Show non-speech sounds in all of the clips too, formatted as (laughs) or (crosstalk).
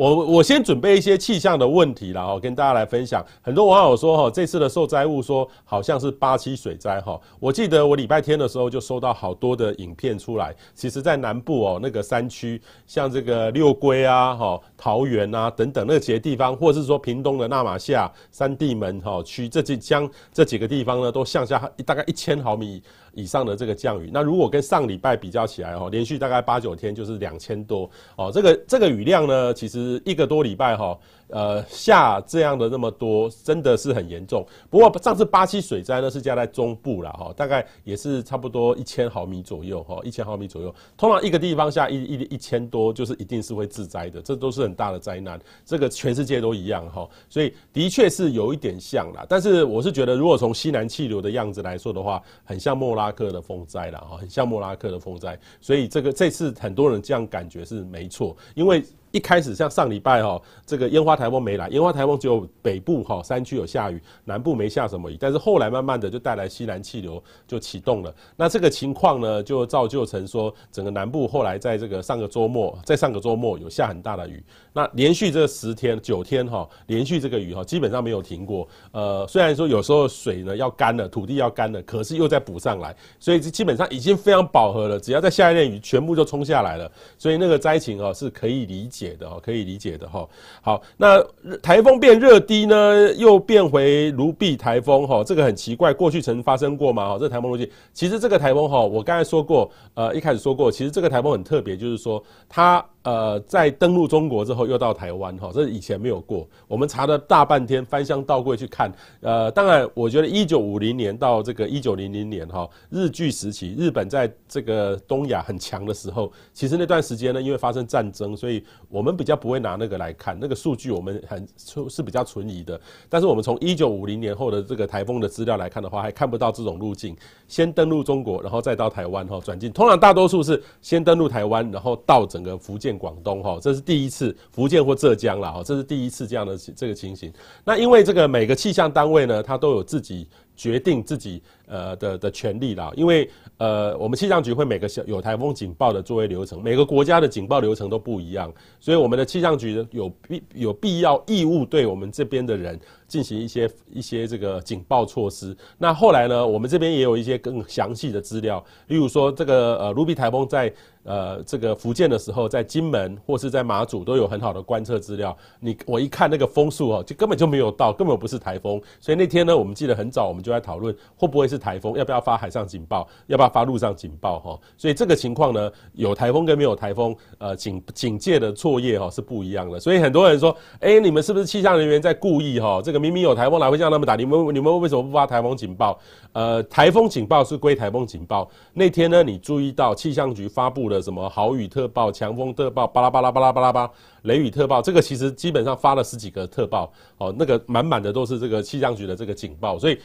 我我先准备一些气象的问题了哈，跟大家来分享。很多网友说哈，这次的受灾物说好像是八七水灾哈。我记得我礼拜天的时候就收到好多的影片出来。其实，在南部哦，那个山区，像这个六龟啊、哈桃园啊等等那几个地方，或者是说屏东的那玛夏、三地门哈区这几江这几个地方呢，都向下大概一千毫米以上的这个降雨。那如果跟上礼拜比较起来哦，连续大概八九天就是两千多哦。这个这个雨量呢，其实。一个多礼拜哈。呃，下这样的那么多，真的是很严重。不过上次巴西水灾呢是加在中部了哈，大概也是差不多一千毫米左右哈，一千毫米左右。通常一个地方下一一一千多，就是一定是会致灾的，这都是很大的灾难。这个全世界都一样哈，所以的确是有一点像啦。但是我是觉得，如果从西南气流的样子来说的话，很像莫拉克的风灾了哈，很像莫拉克的风灾。所以这个这次很多人这样感觉是没错，因为一开始像上礼拜哈，这个烟花。台风没来，烟花台风只有北部哈山区有下雨，南部没下什么雨。但是后来慢慢的就带来西南气流就启动了。那这个情况呢，就造就成说整个南部后来在这个上个周末，在上个周末有下很大的雨。那连续这十天九天哈，连续这个雨哈，基本上没有停过。呃，虽然说有时候水呢要干了，土地要干了，可是又再补上来，所以基本上已经非常饱和了。只要再下一点雨，全部就冲下来了。所以那个灾情啊是可以理解解的哦，可以理解的哈。好，那。台风变热低呢，又变回卢碧台风哈，这个很奇怪，过去曾发生过吗？哈，这台风路径，其实这个台风哈，我刚才说过，呃，一开始说过，其实这个台风很特别，就是说它。呃，在登陆中国之后，又到台湾哈，这是以前没有过。我们查了大半天，翻箱倒柜去看。呃，当然，我觉得一九五零年到这个一九零零年哈，日据时期，日本在这个东亚很强的时候，其实那段时间呢，因为发生战争，所以我们比较不会拿那个来看，那个数据我们很是比较存疑的。但是我们从一九五零年后的这个台风的资料来看的话，还看不到这种路径，先登陆中国，然后再到台湾哈转进。通常大多数是先登陆台湾，然后到整个福建。广东哈，这是第一次，福建或浙江了哈，这是第一次这样的这个情形。那因为这个每个气象单位呢，它都有自己。决定自己呃的的权利啦，因为呃我们气象局会每个小有台风警报的作业流程，每个国家的警报流程都不一样，所以我们的气象局有必有必要义务对我们这边的人进行一些一些这个警报措施。那后来呢，我们这边也有一些更详细的资料，例如说这个呃卢碧台风在呃这个福建的时候，在金门或是在马祖都有很好的观测资料。你我一看那个风速哦，就根本就没有到，根本不是台风。所以那天呢，我们记得很早，我们就。就在讨论会不会是台风，要不要发海上警报，要不要发陆上警报哈？所以这个情况呢，有台风跟没有台风，呃，警警戒的作业哈是不一样的。所以很多人说，哎，你们是不是气象人员在故意哈？这个明明有台风，哪会像那么打？你们你们为什么不发台风警报？呃，台风警报是归台风警报。那天呢，你注意到气象局发布了什么豪雨特报、强风特报，巴拉巴拉巴拉巴拉巴。雷雨特报，这个其实基本上发了十几个特报，哦，那个满满的都是这个气象局的这个警报，所以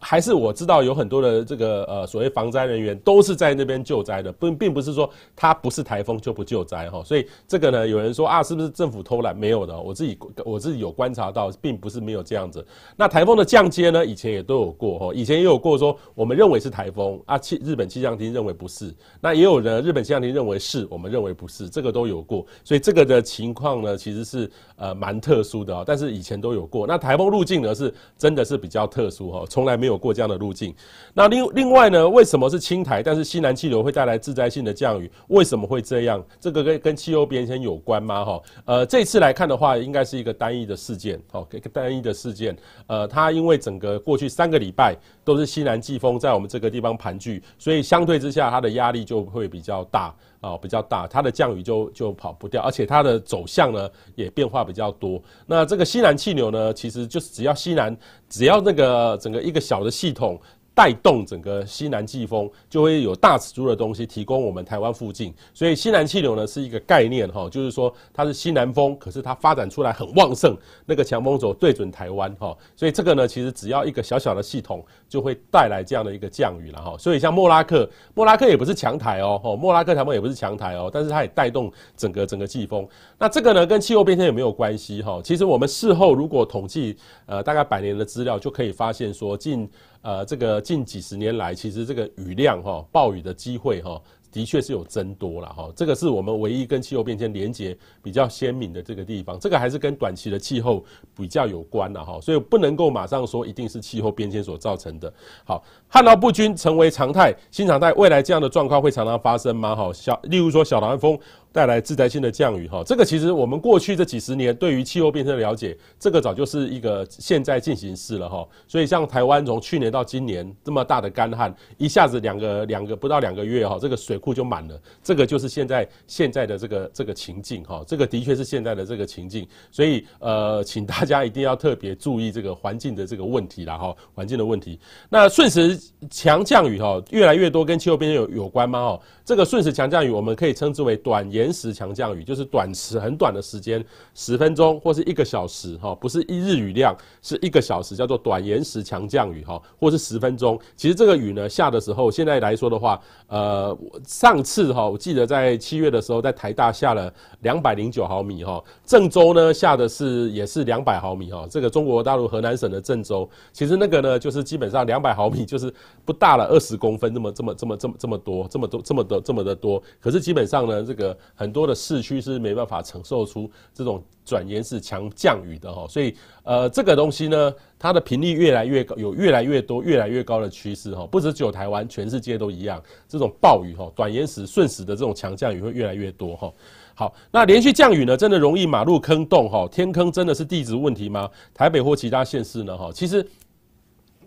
还是我知道有很多的这个呃所谓防灾人员都是在那边救灾的，不并不是说它不是台风就不救灾哈，所以这个呢，有人说啊，是不是政府偷懒？没有的，我自己我自己有观察到，并不是没有这样子。那台风的降阶呢，以前也都有过哈，以前也有过说我们认为是台风啊，气日本气象厅认为不是，那也有人日本气象厅认为是，我们认为不是，这个都有过，所以这个的情。况呢，其实是呃蛮特殊的哦，但是以前都有过。那台风路径呢，是真的是比较特殊哈，从来没有过这样的路径。那另另外呢，为什么是青苔，但是西南气流会带来致灾性的降雨？为什么会这样？这个跟跟气候变迁有关吗？哈，呃，这次来看的话，应该是一个单一的事件，哦，一个单一的事件。呃，它因为整个过去三个礼拜都是西南季风在我们这个地方盘踞，所以相对之下，它的压力就会比较大。啊、比较大，它的降雨就就跑不掉，而且它的走向呢也变化比较多。那这个西南气流呢，其实就是只要西南，只要那个整个一个小的系统带动整个西南季风，就会有大尺度的东西提供我们台湾附近。所以西南气流呢是一个概念哈，就是说它是西南风，可是它发展出来很旺盛，那个强风轴对准台湾哈。所以这个呢，其实只要一个小小的系统，就会带来这样的一个降雨了哈。所以像莫拉克，莫拉克也不是强台哦，莫拉克台风也不是强台哦，但是它也带动整个整个季风。那这个呢，跟气候变迁有没有关系哈？其实我们事后如果统计呃大概百年的资料，就可以发现说近。呃，这个近几十年来，其实这个雨量哈，暴雨的机会哈，的确是有增多了哈。这个是我们唯一跟气候变迁连结比较鲜明的这个地方。这个还是跟短期的气候比较有关了哈，所以不能够马上说一定是气候变迁所造成的。好，旱涝不均成为常态，新常态，未来这样的状况会常常发生吗？哈，小，例如说小南风。带来自带性的降雨哈，这个其实我们过去这几十年对于气候变迁的了解，这个早就是一个现在进行式了哈。所以像台湾从去年到今年这么大的干旱，一下子两个两个不到两个月哈，这个水库就满了，这个就是现在现在的这个这个情境哈，这个的确是现在的这个情境。所以呃，请大家一定要特别注意这个环境的这个问题啦哈，环境的问题。那瞬时强降雨哈，越来越多跟气候变迁有有关吗？哈，这个瞬时强降雨我们可以称之为短延时强降雨，就是短时很短的时间，十分钟或是一个小时，哈，不是一日雨量，是一个小时，叫做短延时强降雨，哈，或是十分钟。其实这个雨呢下的时候，现在来说的话，呃，上次哈，我记得在七月的时候，在台大下了两百零九毫米，哈，郑州呢下的是也是两百毫米，哈，这个中国大陆河南省的郑州，其实那个呢就是基本上两百毫米就是不大了二十公分，这么这么这么这么这么多，这么多这么多这么的多，可是基本上呢这个。很多的市区是没办法承受出这种转延时强降雨的哈，所以呃这个东西呢，它的频率越来越高，有越来越多、越来越高的趋势哈，不止只有台湾，全世界都一样，这种暴雨哈、短延时、瞬时的这种强降雨会越来越多哈。好，那连续降雨呢，真的容易马路坑洞哈，天坑真的是地质问题吗？台北或其他县市呢哈，其实。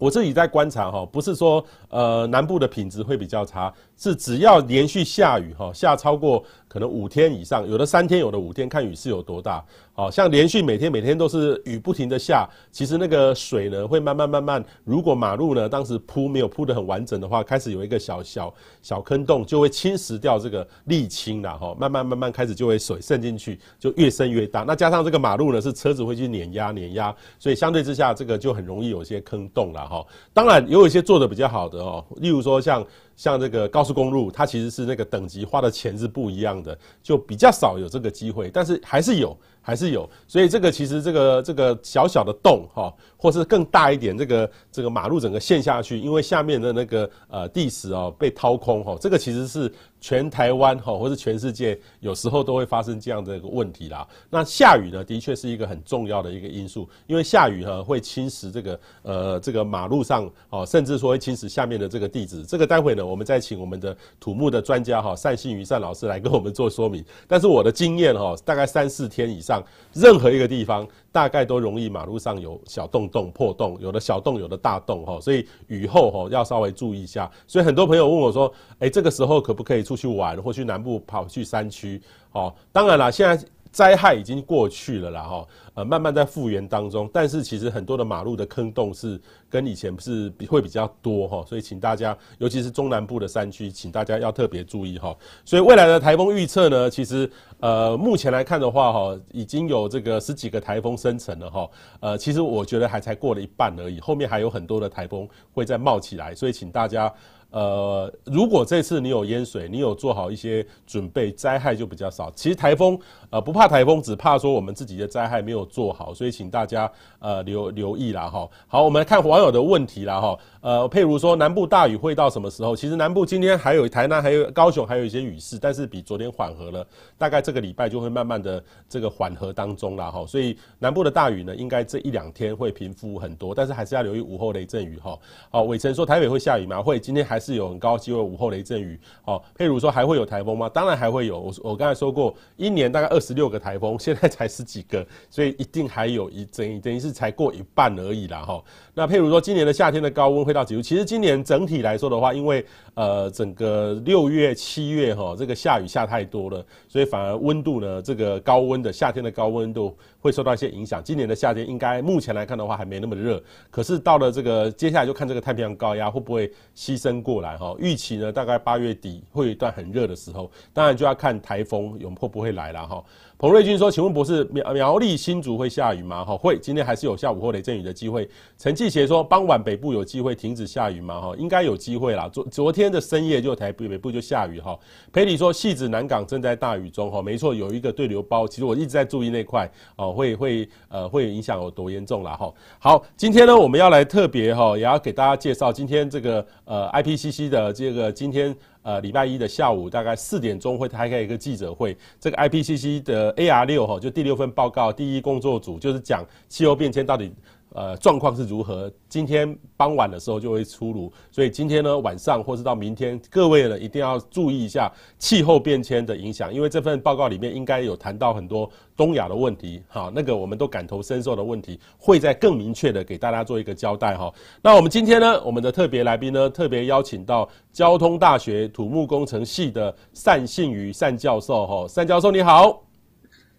我自己在观察哈，不是说呃南部的品质会比较差，是只要连续下雨哈，下超过可能五天以上，有的三天，有的五天，看雨势有多大。好像连续每天每天都是雨不停的下，其实那个水呢会慢慢慢慢，如果马路呢当时铺没有铺得很完整的话，开始有一个小小小坑洞，就会侵蚀掉这个沥青了哈，慢慢慢慢开始就会水渗进去，就越渗越大。那加上这个马路呢是车子会去碾压碾压，所以相对之下这个就很容易有些坑洞了哈。当然也有一些做的比较好的哦，例如说像。像这个高速公路，它其实是那个等级花的钱是不一样的，就比较少有这个机会，但是还是有。还是有，所以这个其实这个这个小小的洞哈，或是更大一点，这个这个马路整个陷下去，因为下面的那个呃地势哦被掏空哈，这个其实是全台湾哈或是全世界有时候都会发生这样的一个问题啦。那下雨呢，的确是一个很重要的一个因素，因为下雨哈会侵蚀这个呃这个马路上哦，甚至说会侵蚀下面的这个地址。这个待会呢，我们再请我们的土木的专家哈善信于善老师来跟我们做说明。但是我的经验哈，大概三四天以上。任何一个地方大概都容易马路上有小洞洞破洞，有的小洞，有的大洞哈，所以雨后哈要稍微注意一下。所以很多朋友问我说，哎，这个时候可不可以出去玩，或去南部跑去山区？哦，当然啦，现在。灾害已经过去了啦，哈，呃，慢慢在复原当中。但是其实很多的马路的坑洞是跟以前是比会比较多哈，所以请大家，尤其是中南部的山区，请大家要特别注意哈。所以未来的台风预测呢，其实呃目前来看的话哈，已经有这个十几个台风生成了哈，呃，其实我觉得还才过了一半而已，后面还有很多的台风会再冒起来，所以请大家。呃，如果这次你有淹水，你有做好一些准备，灾害就比较少。其实台风，呃，不怕台风，只怕说我们自己的灾害没有做好，所以请大家呃留留意啦哈。好，我们来看网友的问题啦哈。呃，譬如说南部大雨会到什么时候？其实南部今天还有台南，还有高雄，还有一些雨势，但是比昨天缓和了，大概这个礼拜就会慢慢的这个缓和当中啦哈。所以南部的大雨呢，应该这一两天会平复很多，但是还是要留意午后雷阵雨哈。好，伟成说台北会下雨吗？会，今天还。是有很高机会午后雷阵雨，哦，譬如说还会有台风吗？当然还会有。我我刚才说过，一年大概二十六个台风，(laughs) 现在才十几个，所以一定还有一整等于是才过一半而已啦，哈。那譬如说今年的夏天的高温会到几度？其实今年整体来说的话，因为呃整个六月七月哈这个下雨下太多了，所以反而温度呢这个高温的夏天的高温度会受到一些影响。今年的夏天应该目前来看的话还没那么热，可是到了这个接下来就看这个太平洋高压会不会牺牲过来哈。预期呢大概八月底会有一段很热的时候，当然就要看台风有会不会来了哈。彭瑞君说：“请问博士，苗苗栗新竹会下雨吗？哈，会，今天还是有下午或雷阵雨的机会。”陈继协说：“傍晚北部有机会停止下雨吗？哈，应该有机会啦。昨昨天的深夜就台北北部就下雨哈。”裴里说：“汐止南港正在大雨中哈，没错，有一个对流包，其实我一直在注意那块哦，会会呃会影响有多严重啦哈。好，今天呢我们要来特别哈，也要给大家介绍今天这个呃 IPCC 的这个今天。”呃，礼拜一的下午大概四点钟会开开一个记者会。这个 IPCC 的 AR 六哈，就第六份报告第一工作组就是讲气候变迁到底。呃，状况是如何？今天傍晚的时候就会出炉，所以今天呢晚上或是到明天，各位呢一定要注意一下气候变迁的影响，因为这份报告里面应该有谈到很多东亚的问题，好，那个我们都感同身受的问题，会在更明确的给大家做一个交代哈。那我们今天呢，我们的特别来宾呢，特别邀请到交通大学土木工程系的单信宇单教授哈，单教授你好。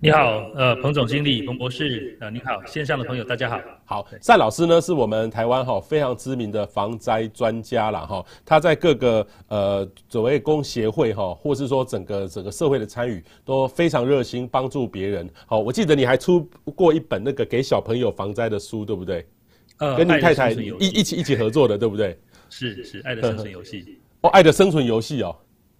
你好，呃，彭总经理，彭博士，呃，你好，线上的朋友大家好。好，单老师呢是我们台湾哈非常知名的防灾专家了哈，他在各个呃所谓工协会哈，或是说整个整个社会的参与都非常热心帮助别人。好，我记得你还出过一本那个给小朋友防灾的书，对不对？呃，跟你太太一一起一起合作的，对不对？是是，爱的生存游戏。(laughs) 哦，爱的生存游戏哦。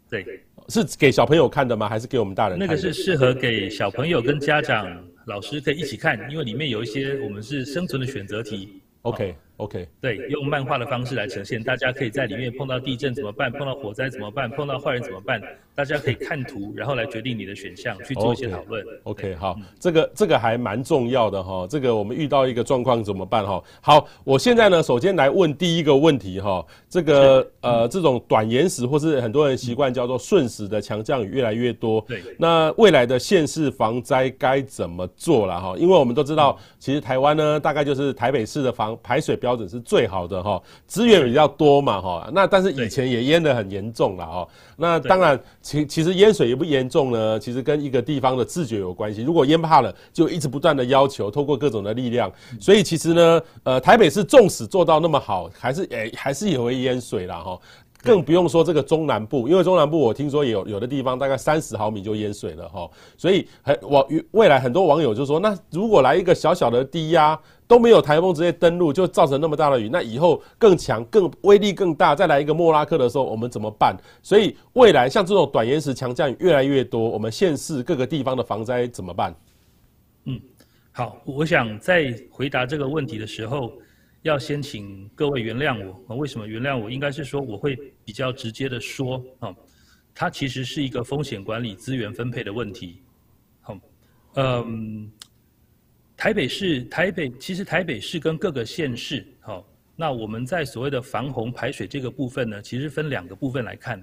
对。是给小朋友看的吗？还是给我们大人看的？那个是适合给小朋友跟家长、老师可以一起看，因为里面有一些我们是生存的选择题。OK。OK，对，用漫画的方式来呈现，大家可以在里面碰到地震怎么办？碰到火灾怎么办？碰到坏人怎么办？大家可以看图，然后来决定你的选项，去做一些讨论。OK，, okay 好，嗯、这个这个还蛮重要的哈。这个我们遇到一个状况怎么办哈？好，我现在呢，首先来问第一个问题哈。这个、嗯、呃，这种短延时或是很多人习惯叫做瞬时的强降雨越来越多。对。那未来的县市防灾该怎么做了哈？因为我们都知道，其实台湾呢，大概就是台北市的防排水标。标准是最好的哈，资源比较多嘛哈，那但是以前也淹得很严重了哈。那当然，其其实淹水也不严重呢，其实跟一个地方的自觉有关系。如果淹怕了，就一直不断的要求，透过各种的力量。所以其实呢，呃，台北市纵使做到那么好，还是诶、欸、还是也会淹水了哈。更不用说这个中南部，因为中南部我听说也有有的地方大概三十毫米就淹水了哈。所以很网未来很多网友就说，那如果来一个小小的低压。都没有台风直接登陆，就造成那么大的雨。那以后更强、更威力更大，再来一个莫拉克的时候，我们怎么办？所以未来像这种短延时强降雨越来越多，我们县市各个地方的防灾怎么办？嗯，好，我想在回答这个问题的时候，要先请各位原谅我。为什么原谅我？应该是说我会比较直接的说啊，它其实是一个风险管理、资源分配的问题。好，嗯。台北市，台北其实台北市跟各个县市，好，那我们在所谓的防洪排水这个部分呢，其实分两个部分来看，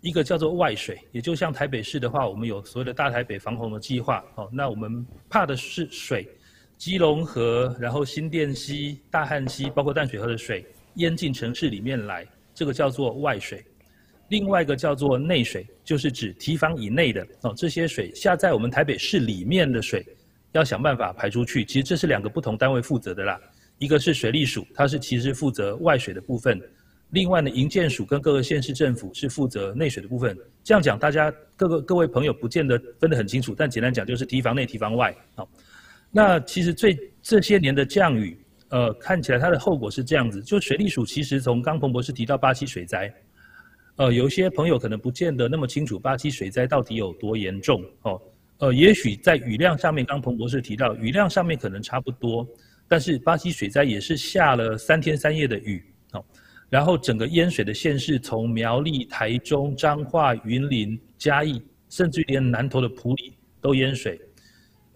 一个叫做外水，也就像台北市的话，我们有所谓的大台北防洪的计划，好，那我们怕的是水，基隆河，然后新店溪、大汉溪，包括淡水河的水淹进城市里面来，这个叫做外水；另外一个叫做内水，就是指堤防以内的哦，这些水下在我们台北市里面的水。要想办法排出去，其实这是两个不同单位负责的啦。一个是水利署，它是其实负责外水的部分；另外呢，营建署跟各个县市政府是负责内水的部分。这样讲，大家各个各位朋友不见得分得很清楚，但简单讲就是堤防内、堤防外。好，那其实最这些年的降雨，呃，看起来它的后果是这样子：就水利署其实从刚彭博士提到巴西水灾，呃，有些朋友可能不见得那么清楚巴西水灾到底有多严重哦。呃，也许在雨量上面，刚彭博士提到，雨量上面可能差不多，但是巴西水灾也是下了三天三夜的雨，哦，然后整个淹水的县市从苗栗、台中、彰化、云林、嘉义，甚至连南投的埔里都淹水，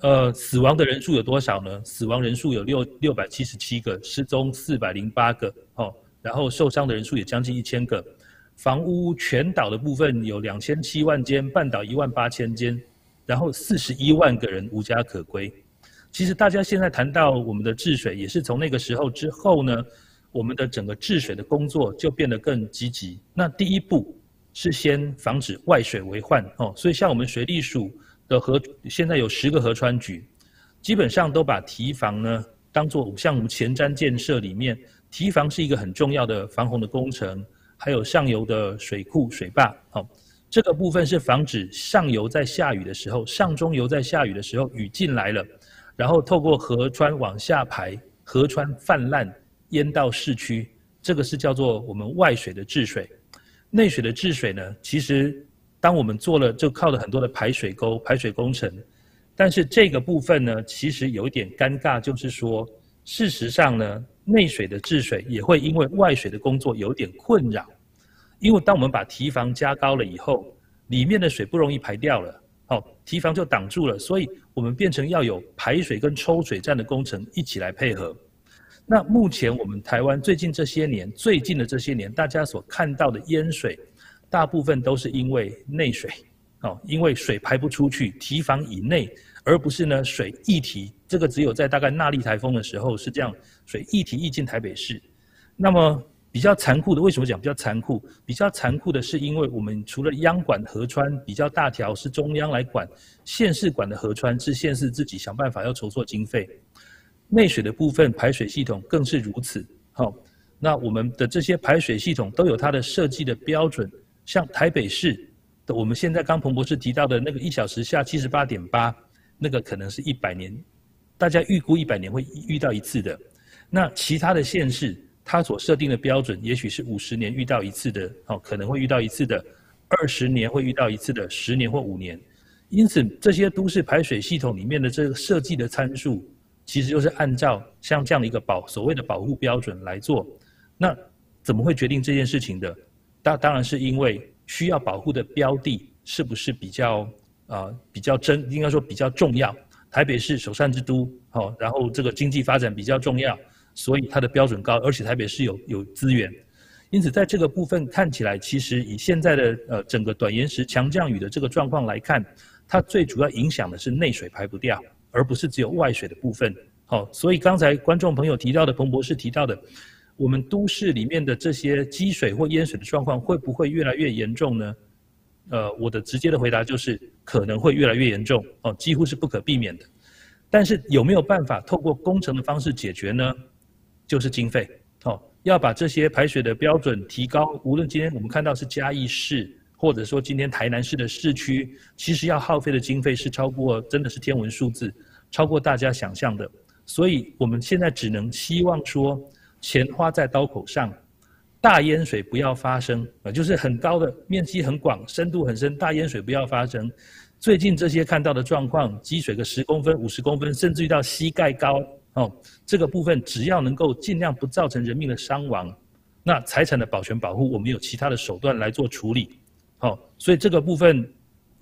呃，死亡的人数有多少呢？死亡人数有六六百七十七个，失踪四百零八个，哦，然后受伤的人数也将近一千个，房屋全岛的部分有两千七万间，半岛一万八千间。然后四十一万个人无家可归，其实大家现在谈到我们的治水，也是从那个时候之后呢，我们的整个治水的工作就变得更积极。那第一步是先防止外水为患哦，所以像我们水利署的河，现在有十个河川局，基本上都把堤防呢当做像我们前瞻建设里面，堤防是一个很重要的防洪的工程，还有上游的水库、水坝，好、哦，这个部分是防止上游在下雨的时候，上中游在下雨的时候雨进来了，然后透过河川往下排，河川泛滥淹到市区，这个是叫做我们外水的治水。内水的治水呢，其实当我们做了，就靠了很多的排水沟、排水工程。但是这个部分呢，其实有一点尴尬，就是说，事实上呢，内水的治水也会因为外水的工作有点困扰，因为当我们把堤防加高了以后，里面的水不容易排掉了，好，堤防就挡住了，所以我们变成要有排水跟抽水站的工程一起来配合。那目前我们台湾最近这些年，最近的这些年，大家所看到的淹水，大部分都是因为内水，哦，因为水排不出去，堤防以内。而不是呢，水溢堤，这个只有在大概纳莉台风的时候是这样，水溢堤溢进台北市。那么比较残酷的，为什么讲比较残酷？比较残酷的是，因为我们除了央管河川比较大条是中央来管，县市管的河川是县市自己想办法要筹措经费。内水的部分排水系统更是如此。好，那我们的这些排水系统都有它的设计的标准，像台北市的，我们现在刚彭博士提到的那个一小时下七十八点八。那个可能是一百年，大家预估一百年会遇到一次的。那其他的县市，它所设定的标准，也许是五十年遇到一次的，哦，可能会遇到一次的，二十年会遇到一次的，十年或五年。因此，这些都市排水系统里面的这个设计的参数，其实就是按照像这样的一个保所谓的保护标准来做。那怎么会决定这件事情的？当当然是因为需要保护的标的是不是比较。啊、呃，比较真，应该说比较重要。台北市首善之都，好、然后这个经济发展比较重要，所以它的标准高，而且台北市有有资源，因此在这个部分看起来，其实以现在的呃整个短延时强降雨的这个状况来看，它最主要影响的是内水排不掉，而不是只有外水的部分。好、所以刚才观众朋友提到的，彭博士提到的，我们都市里面的这些积水或淹水的状况，会不会越来越严重呢？呃，我的直接的回答就是可能会越来越严重哦，几乎是不可避免的。但是有没有办法透过工程的方式解决呢？就是经费哦，要把这些排水的标准提高。无论今天我们看到是嘉义市，或者说今天台南市的市区，其实要耗费的经费是超过，真的是天文数字，超过大家想象的。所以我们现在只能希望说，钱花在刀口上。大淹水不要发生啊，就是很高的面积很广、深度很深，大淹水不要发生。最近这些看到的状况，积水个十公分、五十公分，甚至于到膝盖高哦，这个部分只要能够尽量不造成人命的伤亡，那财产的保全保护，我们有其他的手段来做处理。好，所以这个部分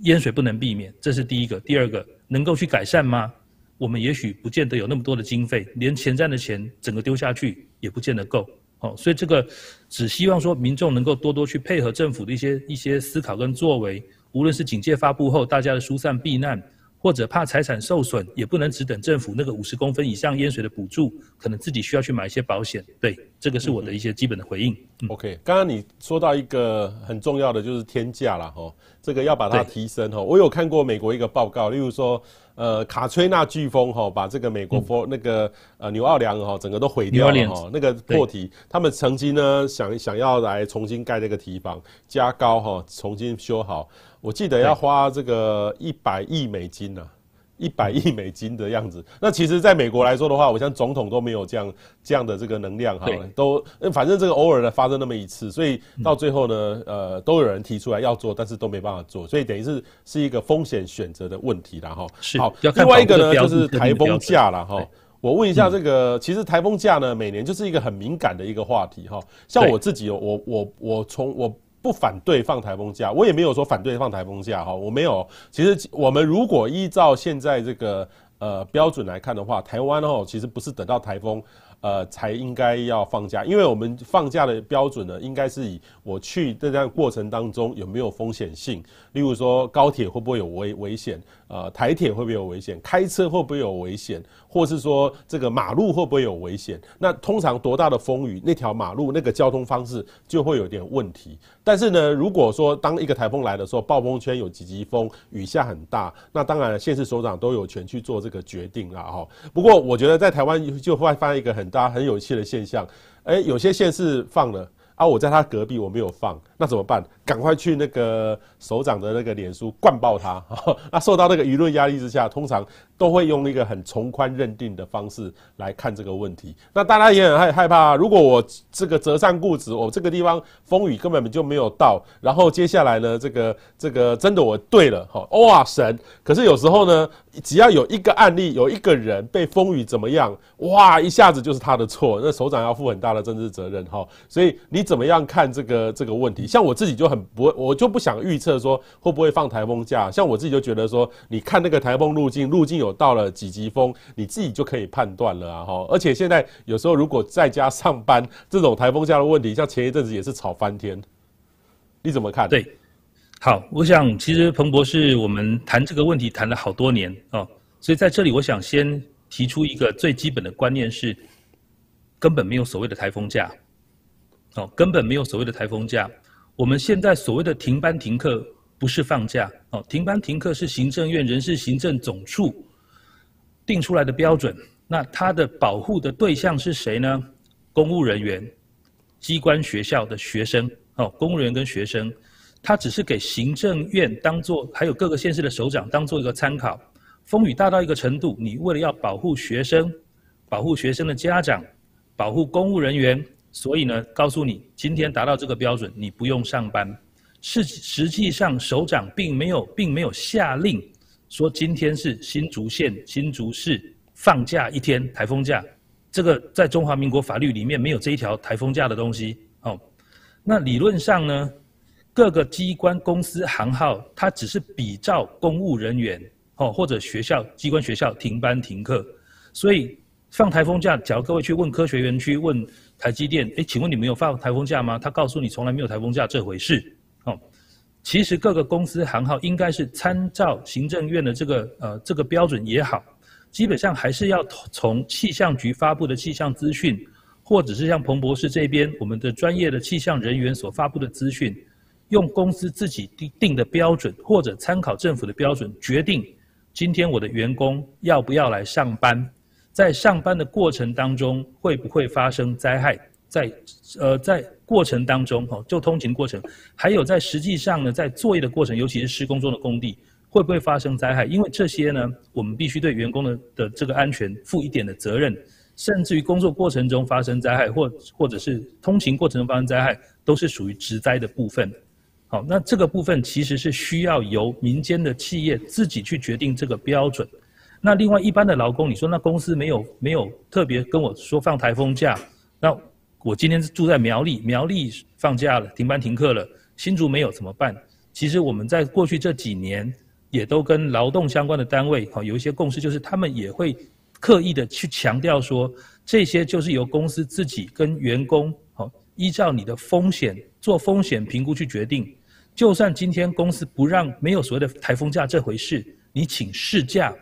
淹水不能避免，这是第一个。第二个，能够去改善吗？我们也许不见得有那么多的经费，连前瞻的钱整个丢下去也不见得够。好，所以这个只希望说民众能够多多去配合政府的一些一些思考跟作为，无论是警戒发布后大家的疏散避难，或者怕财产受损，也不能只等政府那个五十公分以上淹水的补助，可能自己需要去买一些保险。对，这个是我的一些基本的回应。嗯、OK，刚刚你说到一个很重要的就是天价了哈，这个要把它提升哈。我有看过美国一个报告，例如说。呃，卡崔娜飓风哈，把这个美国佛、嗯、那个呃纽奥良哈整个都毁掉了哈，那个破堤，他们曾经呢想想要来重新盖这个堤防，加高哈，重新修好，我记得要花这个一百亿美金呢、啊。一百亿美金的样子，那其实在美国来说的话，我像总统都没有这样这样的这个能量哈，都反正这个偶尔的发生那么一次，所以到最后呢，呃，都有人提出来要做，但是都没办法做，所以等于是是一个风险选择的问题了哈。好，另外一个呢就是台风假了哈。我问一下这个，其实台风假呢每年就是一个很敏感的一个话题哈。像我自己，我我我从我。不反对放台风假，我也没有说反对放台风假哈，我没有。其实我们如果依照现在这个呃标准来看的话，台湾哦其实不是等到台风呃，才应该要放假，因为我们放假的标准呢，应该是以我去这段过程当中有没有风险性，例如说高铁会不会有危危险，呃，台铁会不会有危险，开车会不会有危险，或是说这个马路会不会有危险？那通常多大的风雨，那条马路那个交通方式就会有点问题。但是呢，如果说当一个台风来的时候，暴风圈有几级风，雨下很大，那当然县市首长都有权去做这个决定了哈。不过我觉得在台湾就会发生一个很大。很有趣的现象，诶，有些县市放了啊，我在他隔壁我没有放，那怎么办？赶快去那个首长的那个脸书灌爆他。(laughs) 那受到那个舆论压力之下，通常都会用一个很从宽认定的方式来看这个问题。那大家也很害害怕，如果我这个择善固执，我这个地方风雨根本就没有到，然后接下来呢，这个这个真的我对了，哈，哇神！可是有时候呢，只要有一个案例，有一个人被风雨怎么样，哇，一下子就是他的错，那首长要负很大的政治责任，哈。所以你怎么样看这个这个问题？像我自己就很。不，我就不想预测说会不会放台风假。像我自己就觉得说，你看那个台风路径，路径有到了几级风，你自己就可以判断了啊。哈，而且现在有时候如果在家上班，这种台风假的问题，像前一阵子也是吵翻天。你怎么看？对，好，我想其实彭博士，我们谈这个问题谈了好多年哦，所以在这里我想先提出一个最基本的观念是，根本没有所谓的台风假，哦，根本没有所谓的台风假。我们现在所谓的停班停课不是放假哦，停班停课是行政院人事行政总处定出来的标准。那它的保护的对象是谁呢？公务人员、机关学校的学生哦，公务人员跟学生，它只是给行政院当做，还有各个县市的首长当做一个参考。风雨大到一个程度，你为了要保护学生、保护学生的家长、保护公务人员。所以呢，告诉你，今天达到这个标准，你不用上班。是实际上，首长并没有，并没有下令说今天是新竹县、新竹市放假一天，台风假。这个在中华民国法律里面没有这一条台风假的东西。哦，那理论上呢，各个机关、公司、行号，它只是比照公务人员哦，或者学校、机关、学校停班停课。所以放台风假，假如各位去问科学园区问。台积电，诶，请问你们有放台风假吗？他告诉你从来没有台风假这回事。哦，其实各个公司行号应该是参照行政院的这个呃这个标准也好，基本上还是要从气象局发布的气象资讯，或者是像彭博士这边我们的专业的气象人员所发布的资讯，用公司自己定定的标准或者参考政府的标准，决定今天我的员工要不要来上班。在上班的过程当中，会不会发生灾害？在呃，在过程当中，哈，就通勤过程，还有在实际上呢，在作业的过程，尤其是施工中的工地，会不会发生灾害？因为这些呢，我们必须对员工的的这个安全负一点的责任，甚至于工作过程中发生灾害，或或者是通勤过程中发生灾害，都是属于职灾的部分。好，那这个部分其实是需要由民间的企业自己去决定这个标准。那另外一般的劳工，你说那公司没有没有特别跟我说放台风假，那我今天是住在苗栗，苗栗放假了，停班停课了，新竹没有怎么办？其实我们在过去这几年也都跟劳动相关的单位好有一些共识，就是他们也会刻意的去强调说，这些就是由公司自己跟员工好依照你的风险做风险评估去决定，就算今天公司不让没有所谓的台风假这回事，你请事假。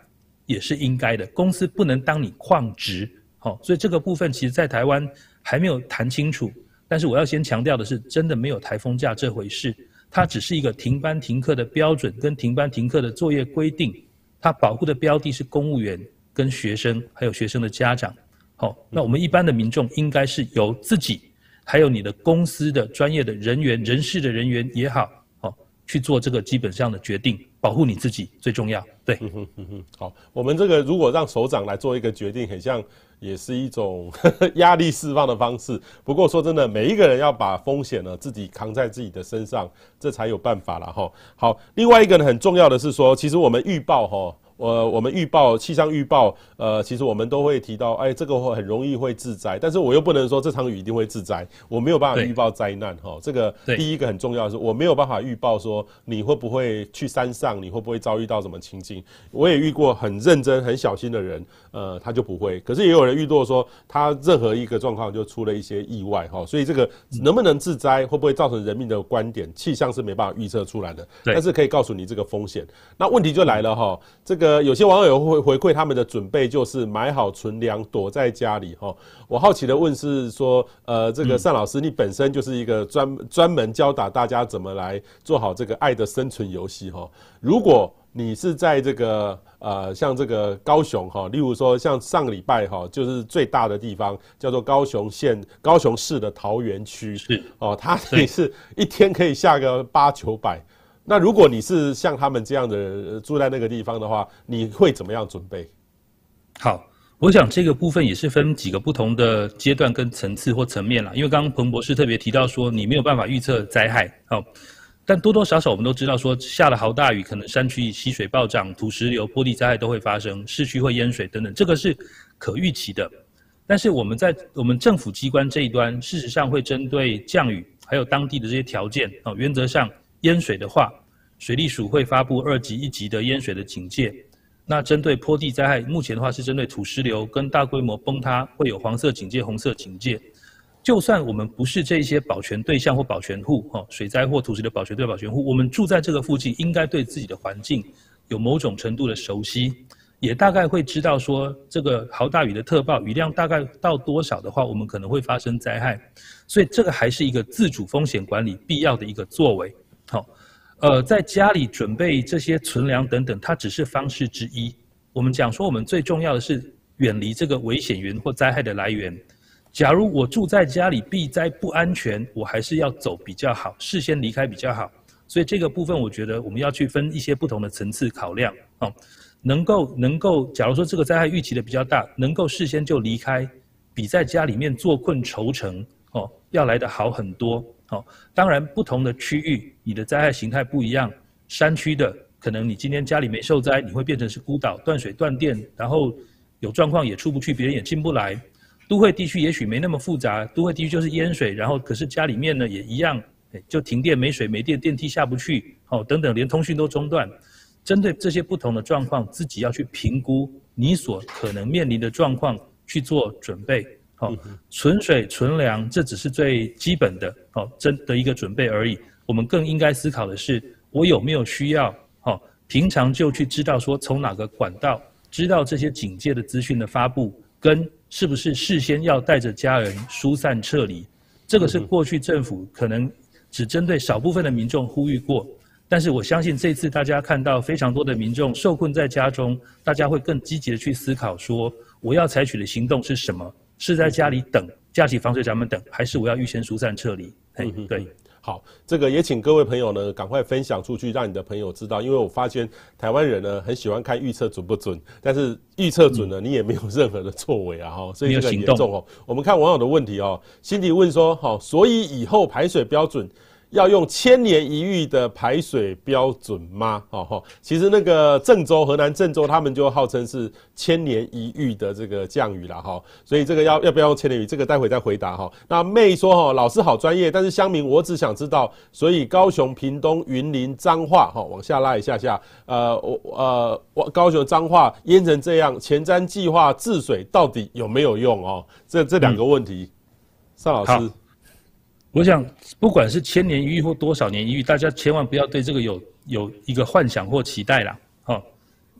也是应该的，公司不能当你旷职，好，所以这个部分其实在台湾还没有谈清楚。但是我要先强调的是，真的没有台风假这回事，它只是一个停班停课的标准跟停班停课的作业规定，它保护的标的是公务员跟学生，还有学生的家长。好，那我们一般的民众应该是由自己，还有你的公司的专业的人员、人事的人员也好，好去做这个基本上的决定。保护你自己最重要。对，嗯哼嗯哼，好，我们这个如果让首长来做一个决定，很像也是一种 (laughs) 压力释放的方式。不过说真的，每一个人要把风险呢自己扛在自己的身上，这才有办法了哈。好，另外一个呢很重要的是说，其实我们预报哈，呃，我们预报气象预报，呃，其实我们都会提到，哎，这个会很容易会致灾，但是我又不能说这场雨一定会致灾，我没有办法预报灾难哈。这个第一个很重要的是，我没有办法预报说你会不会去山上，你会不会遭遇到什么情境。我也遇过很认真、很小心的人，呃，他就不会。可是也有人遇到说，他任何一个状况就出了一些意外哈。所以这个能不能致灾，会不会造成人命的观点，气象是没办法预测出来的。但是可以告诉你这个风险。那问题就来了哈，这个。呃，有些网友会回馈他们的准备就是买好存粮，躲在家里哈。我好奇的问是说，呃，这个单老师，你本身就是一个专专门教导大家怎么来做好这个爱的生存游戏哈。如果你是在这个呃，像这个高雄哈，例如说像上个礼拜哈，就是最大的地方叫做高雄县高雄市的桃园区是哦，它也是一天可以下个八九百。那如果你是像他们这样的住在那个地方的话，你会怎么样准备？好，我想这个部分也是分几个不同的阶段跟层次或层面啦。因为刚刚彭博士特别提到说，你没有办法预测灾害，好，但多多少少我们都知道说，下了好大雨，可能山区溪水暴涨、土石流、坡地灾害都会发生，市区会淹水等等，这个是可预期的。但是我们在我们政府机关这一端，事实上会针对降雨还有当地的这些条件，哦，原则上。淹水的话，水利署会发布二级、一级的淹水的警戒。那针对坡地灾害，目前的话是针对土石流跟大规模崩塌会有黄色警戒、红色警戒。就算我们不是这些保全对象或保全户，哈，水灾或土石流保全对保全户，我们住在这个附近，应该对自己的环境有某种程度的熟悉，也大概会知道说，这个豪大雨的特报雨量大概到多少的话，我们可能会发生灾害。所以这个还是一个自主风险管理必要的一个作为。好，呃，在家里准备这些存粮等等，它只是方式之一。我们讲说，我们最重要的是远离这个危险源或灾害的来源。假如我住在家里避灾不安全，我还是要走比较好，事先离开比较好。所以这个部分，我觉得我们要去分一些不同的层次考量。哦，能够能够，假如说这个灾害预期的比较大，能够事先就离开，比在家里面坐困愁城哦，要来得好很多。好，当然不同的区域，你的灾害形态不一样。山区的可能你今天家里没受灾，你会变成是孤岛，断水断电，然后有状况也出不去，别人也进不来。都会地区也许没那么复杂，都会地区就是淹水，然后可是家里面呢也一样，就停电没水没电，电梯下不去，哦，等等，连通讯都中断。针对这些不同的状况，自己要去评估你所可能面临的状况，去做准备。好，存水存粮，这只是最基本的，好，真的一个准备而已。我们更应该思考的是，我有没有需要，好，平常就去知道说从哪个管道知道这些警戒的资讯的发布，跟是不是事先要带着家人疏散撤离，这个是过去政府可能只针对少部分的民众呼吁过，但是我相信这次大家看到非常多的民众受困在家中，大家会更积极的去思考说，我要采取的行动是什么。是在家里等架起防水闸门等，还是我要预先疏散撤离？嘿，对，好，这个也请各位朋友呢，赶快分享出去，让你的朋友知道。因为我发现台湾人呢，很喜欢看预测准不准，但是预测准了，你也没有任何的作为啊，哈，(laughs) 所以这个很严重哦。我们看网友的问题哦，辛迪问说，好，所以以后排水标准。要用千年一遇的排水标准吗？哦，其实那个郑州，河南郑州，他们就号称是千年一遇的这个降雨了哈。所以这个要要不要用千年一遇？这个待会再回答哈。那妹说哈，老师好专业，但是乡民我只想知道，所以高雄、屏东、云林、彰化，哈，往下拉一下下，呃，我呃，我高雄、彰化淹成这样，前瞻计划治水到底有没有用哦？这这两个问题，尚老师。我想，不管是千年一遇或多少年一遇，大家千万不要对这个有有一个幻想或期待啦，哈，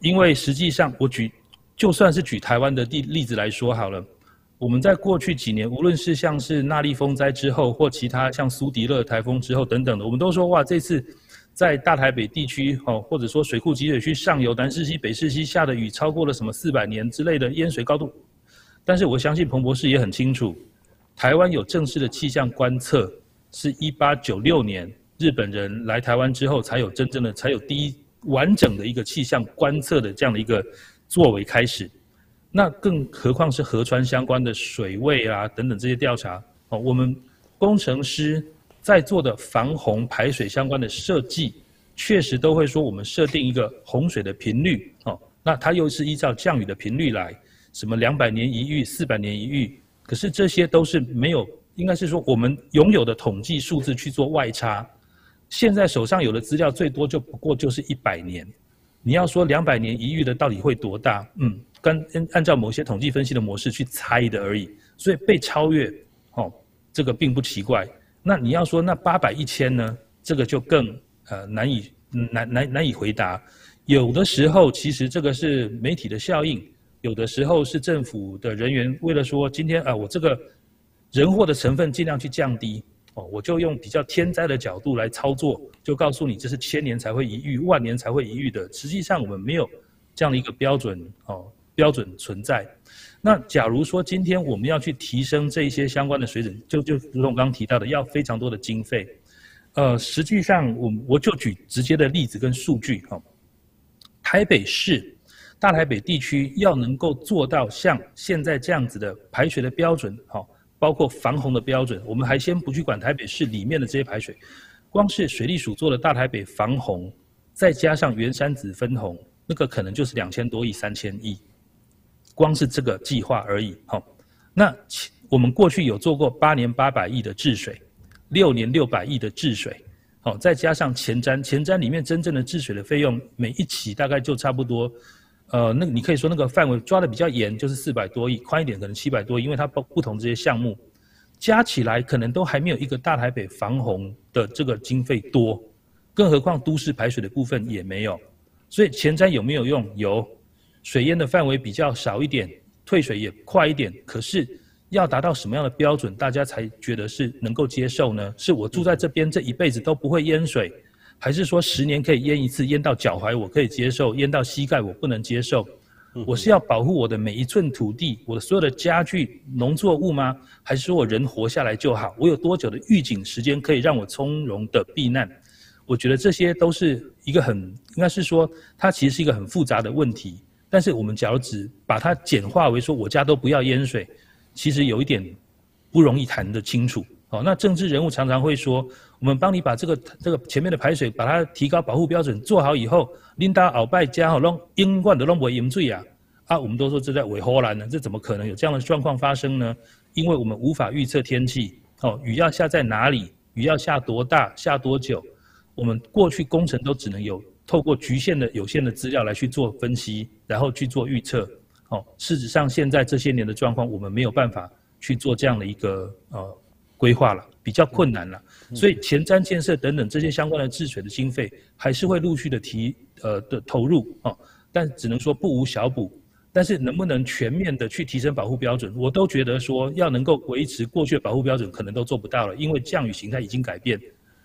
因为实际上，我举就算是举台湾的例例子来说好了，我们在过去几年，无论是像是纳莉风灾之后，或其他像苏迪勒台风之后等等的，我们都说哇，这次在大台北地区，哈，或者说水库集水区上游南势溪、北势溪下的雨超过了什么四百年之类的淹水高度，但是我相信彭博士也很清楚。台湾有正式的气象观测，是一八九六年日本人来台湾之后，才有真正的、才有第一完整的一个气象观测的这样的一个作为开始。那更何况是河川相关的水位啊等等这些调查哦，我们工程师在做的防洪排水相关的设计，确实都会说我们设定一个洪水的频率哦，那它又是依照降雨的频率来，什么两百年一遇、四百年一遇，可是这些都是没有，应该是说我们拥有的统计数字去做外差。现在手上有的资料最多就不过就是一百年，你要说两百年一遇的到底会多大？嗯，跟按照某些统计分析的模式去猜的而已，所以被超越，哦，这个并不奇怪。那你要说那八百一千呢？这个就更呃难以难难难以回答。有的时候其实这个是媒体的效应，有的时候是政府的人员为了说今天啊、我这个人祸的成分尽量去降低哦，我就用比较天灾的角度来操作，就告诉你这是千年才会一遇，万年才会一遇的。实际上我们没有这样的一个标准哦标准存在。那假如说今天我们要去提升这一些相关的水准，就就如同我刚刚提到的，要非常多的经费。呃，实际上我我就举直接的例子跟数据哈。台北市、大台北地区要能够做到像现在这样子的排水的标准，好，包括防洪的标准，我们还先不去管台北市里面的这些排水，光是水利署做的大台北防洪，再加上原山子分洪，那个可能就是两千多亿、三千亿。光是这个计划而已，好，那我们过去有做过八年八百亿的治水，六年六百亿的治水，好，再加上前瞻，前瞻里面真正的治水的费用，每一起大概就差不多，呃，那你可以说那个范围抓得比较严，就是四百多亿，宽一点可能七百多亿，因为它不不同这些项目加起来，可能都还没有一个大台北防洪的这个经费多，更何况都市排水的部分也没有，所以前瞻有没有用？有。水淹的范围比较少一点，退水也快一点，可是要达到什么样的标准，大家才觉得是能够接受呢？是我住在这边这一辈子都不会淹水，还是说十年可以淹一次，淹到脚踝我可以接受，淹到膝盖我不能接受？我是要保护我的每一寸土地，我的所有的家具、农作物吗？还是说我人活下来就好？我有多久的预警时间可以让我从容的避难？我觉得这些都是一个很，应该是说它其实是一个很复杂的问题。但是我们假如只把它简化为说我家都不要淹水，其实有一点不容易谈得清楚。哦，那政治人物常常会说，我们帮你把这个这个前面的排水把它提高保护标准做好以后，领导鳌拜家吼拢英冠的拢不淹水啊啊！我们都说这在伪荷兰呢，这怎么可能有这样的状况发生呢？因为我们无法预测天气，哦，雨要下在哪里，雨要下多大，下多久，我们过去工程都只能有。透过局限的有限的资料来去做分析，然后去做预测。哦，事实上现在这些年的状况，我们没有办法去做这样的一个呃规划了，比较困难了。所以前瞻建设等等这些相关的治水的经费，还是会陆续的提呃的投入哦，但只能说不无小补。但是能不能全面的去提升保护标准，我都觉得说要能够维持过去的保护标准，可能都做不到了，因为降雨形态已经改变。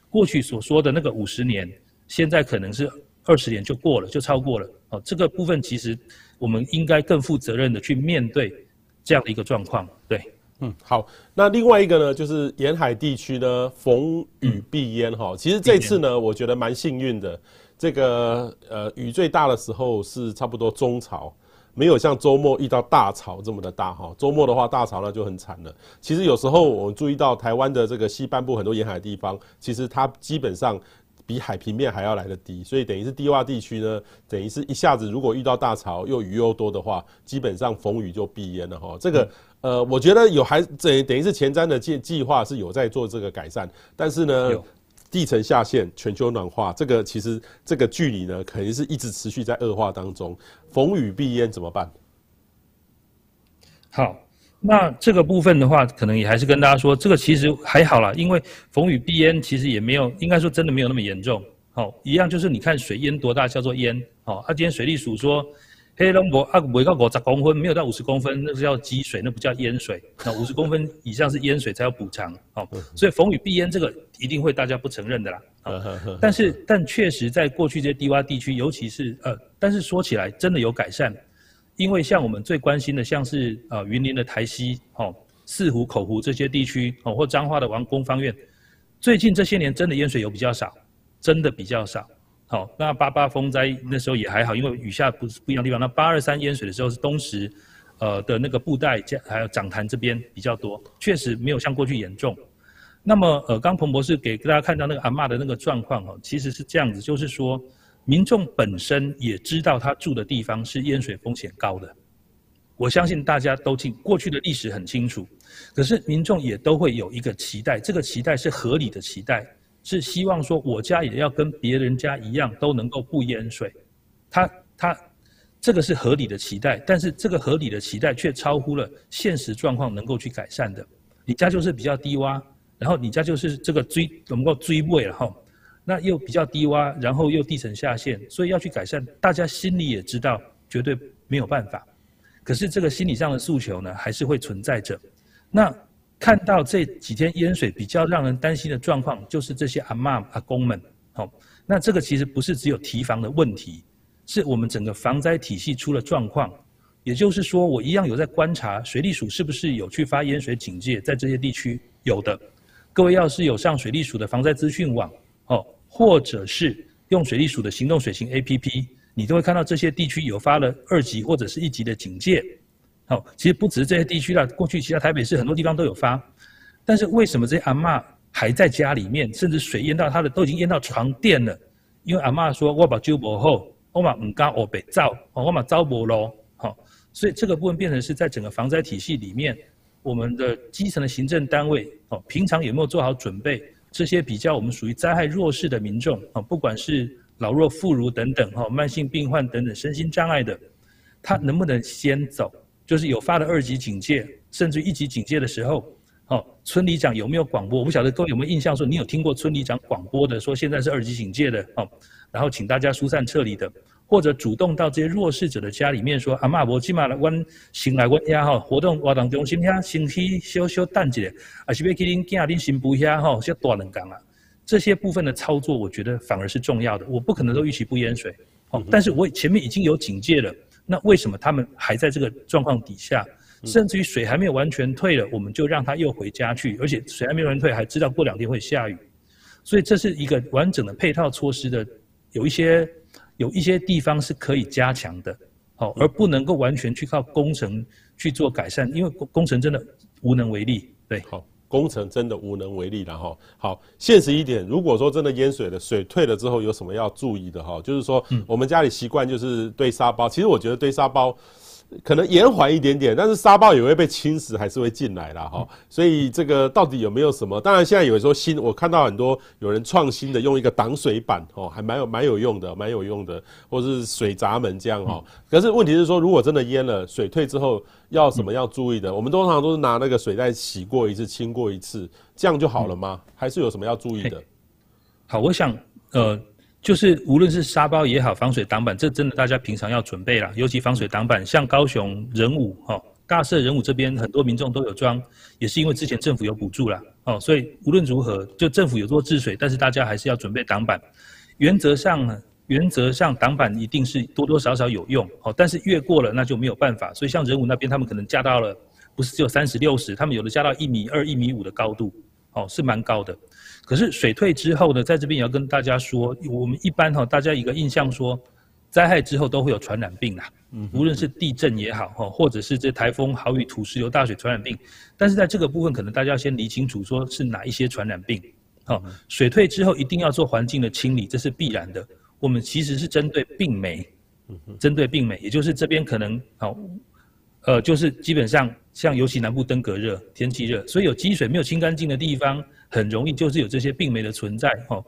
过去所说的那个五十年，现在可能是。二十年就过了，就超过了。哦，这个部分其实我们应该更负责任的去面对这样的一个状况。对，嗯，好。那另外一个呢，就是沿海地区呢，逢雨必淹哈。其实这次呢，我觉得蛮幸运的。这个呃，雨最大的时候是差不多中潮，没有像周末遇到大潮这么的大哈。周末的话，大潮那就很惨了。其实有时候我们注意到台湾的这个西半部很多沿海地方，其实它基本上。比海平面还要来得低，所以等于是低洼地区呢，等于是一下子如果遇到大潮又雨又多的话，基本上逢雨就必淹了哈。这个呃，我觉得有还等等于是前瞻的计计划是有在做这个改善，但是呢，地层下陷、全球暖化，这个其实这个距离呢，肯定是一直持续在恶化当中，逢雨必淹怎么办？好。那这个部分的话，可能也还是跟大家说，这个其实还好啦，因为逢雨必淹，其实也没有，应该说真的没有那么严重。好，一样就是你看水淹多大叫做淹。好，啊，今天水利署说，黑龙博啊，没到五十公分，没有到五十公分，那是叫积水，那不叫淹水。那五十公分以上是淹水才要补偿。哦，所以逢雨必淹这个一定会大家不承认的啦。但是，但确实在过去这些低洼地区，尤其是呃，但是说起来真的有改善。因为像我们最关心的，像是呃云林的台西、哦四湖、口湖这些地区，哦或彰化的王宫方院，最近这些年真的淹水有比较少，真的比较少。好，那八八风灾那时候也还好，因为雨下不是不一样的地方。那八二三淹水的时候是东石，呃的那个布袋加还有掌潭这边比较多，确实没有像过去严重。那么呃刚彭博士给大家看到那个阿嬷的那个状况哦，其实是这样子，就是说。民众本身也知道他住的地方是淹水风险高的。我相信大家都记过去的历史很清楚，可是民众也都会有一个期待，这个期待是合理的期待，是希望说我家也要跟别人家一样都能够不淹水。他他这个是合理的期待，但是这个合理的期待却超乎了现实状况能够去改善的。你家就是比较低洼，然后你家就是这个追能够追位了哈，那又比较低洼，然后又地层下陷，所以要去改善，大家心里也知道绝对没有办法。可是这个心理上的诉求呢，还是会存在着。那看到这几天淹水比较让人担心的状况，就是这些阿嬷阿公们，好，那这个其实不是只有堤防的问题，是我们整个防灾体系出了状况。也就是说，我一样有在观察水利署是不是有去发淹水警戒，在这些地区有的。各位要是有上水利署的防灾资讯网，哦，或者是用水利署的行动水情 APP。你都会看到这些地区有发了二级或者是一级的警戒，好，其实不止这些地区啦，过去其他台北市很多地方都有发，但是为什么这些阿嬷还在家里面，甚至水淹到她的都已经淹到床垫了？因为阿嬷说：“我把酒不好，我嘛唔敢我被造，我嘛招不咯。”好，所以这个部分变成是在整个防灾体系里面，我们的基层的行政单位哦，平常有没有做好准备？这些比较我们属于灾害弱势的民众啊，不管是。老弱妇孺等等，哈，慢性病患等等，身心障碍的，他能不能先走？就是有发了二级警戒，甚至一级警戒的时候，哦，村里长有没有广播？我不晓得各位有没有印象，说你有听过村里长广播的，说现在是二级警戒的，哦，然后请大家疏散撤离的，或者主动到这些弱势者的家里面说，阿嬷，我今嘛来阮先来阮家哈，活动活动中心遐先去小小等一下，啊是要去恁囝恁新妇遐哈，先大两工啊。这些部分的操作，我觉得反而是重要的。我不可能都预期不淹水，哦，但是我前面已经有警戒了，那为什么他们还在这个状况底下，甚至于水还没有完全退了，我们就让他又回家去，而且水还没有完全退，还知道过两天会下雨，所以这是一个完整的配套措施的，有一些有一些地方是可以加强的，好，而不能够完全去靠工程去做改善，因为工工程真的无能为力，对，好。工程真的无能为力了哈。好，现实一点，如果说真的淹水了，水退了之后有什么要注意的哈？就是说，我们家里习惯就是堆沙包，其实我觉得堆沙包。可能延缓一点点，但是沙暴也会被侵蚀，还是会进来了哈。所以这个到底有没有什么？当然现在有时候新，我看到很多有人创新的用一个挡水板哦，还蛮有蛮有用的，蛮有用的，或是水闸门这样哈。可是问题是说，如果真的淹了，水退之后要什么要注意的？我们通常都是拿那个水袋洗过一次，清过一次，这样就好了吗？还是有什么要注意的？好，我想呃。就是无论是沙包也好，防水挡板，这真的大家平常要准备啦。尤其防水挡板，像高雄仁武哦，大社仁武这边很多民众都有装，也是因为之前政府有补助啦。哦，所以无论如何，就政府有做治水，但是大家还是要准备挡板。原则上呢，原则上挡板一定是多多少少有用，哦，但是越过了那就没有办法。所以像仁武那边，他们可能加到了，不是只有三十六十，他们有的加到一米二、一米五的高度，哦，是蛮高的。可是水退之后呢，在这边也要跟大家说，我们一般哈，大家一个印象说，灾害之后都会有传染病啦，嗯，无论是地震也好哈，或者是这台风、豪雨、土石流、大水传染病，但是在这个部分，可能大家要先理清楚，说是哪一些传染病。好，水退之后一定要做环境的清理，这是必然的。我们其实是针对病媒，针对病媒，也就是这边可能好，呃，就是基本上像尤其南部登革热，天气热，所以有积水没有清干净的地方。很容易就是有这些病媒的存在，哦，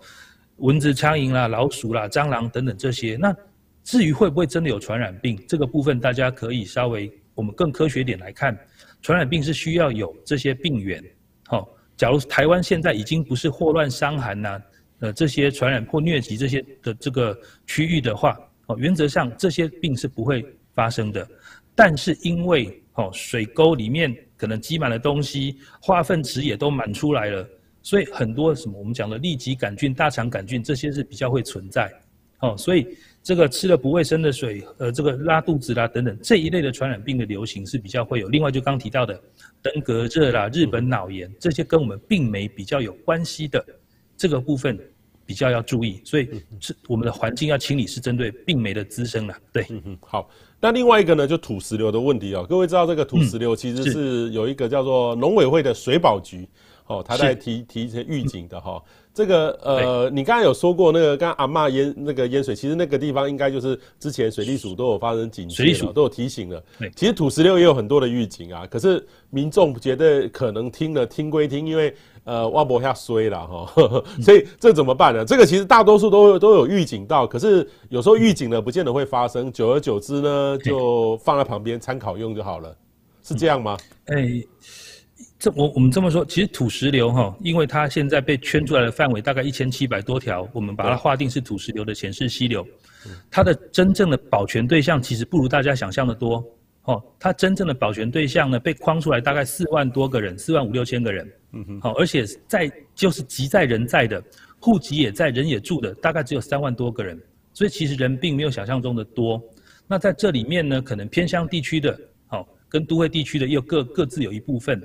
蚊子、苍蝇啦、老鼠啦、蟑螂等等这些。那至于会不会真的有传染病，这个部分大家可以稍微我们更科学点来看，传染病是需要有这些病原。好，假如台湾现在已经不是霍乱、伤寒呐，呃这些传染或疟疾这些的这个区域的话，哦，原则上这些病是不会发生的。但是因为哦水沟里面可能积满了东西，化粪池也都满出来了。所以很多什么我们讲的痢疾杆菌、大肠杆菌这些是比较会存在，哦，所以这个吃了不卫生的水，呃，这个拉肚子啦等等这一类的传染病的流行是比较会有。另外就刚提到的登革热啦、日本脑炎这些跟我们病媒比较有关系的这个部分比较要注意。所以是我们的环境要清理是针对病媒的滋生啦。对，嗯嗯，好。那另外一个呢，就土石流的问题哦。各位知道这个土石流其实是有一个叫做农委会的水保局。哦，他在提提一些预警的哈。这个呃，你刚才有说过那个刚刚阿嬷淹那个淹水，其实那个地方应该就是之前水利署都有发生警戒了，都有提醒了。其实土石流也有很多的预警啊，可是民众觉得可能听了听归听，因为呃挖不下衰了哈，(laughs) 所以这怎么办呢？这个其实大多数都都有预警到，可是有时候预警呢不见得会发生，久而久之呢就放在旁边参考用就好了，是这样吗？哎。这我我们这么说，其实土石流哈，因为它现在被圈出来的范围大概一千七百多条，我们把它划定是土石流的显示溪流，它的真正的保全对象其实不如大家想象的多哦。它真正的保全对象呢，被框出来大概四万多个人，四万五六千个人，嗯哼，好，而且在就是籍在人在的，户籍也在人也住的，大概只有三万多个人，所以其实人并没有想象中的多。那在这里面呢，可能偏乡地区的，好，跟都会地区的又各各自有一部分。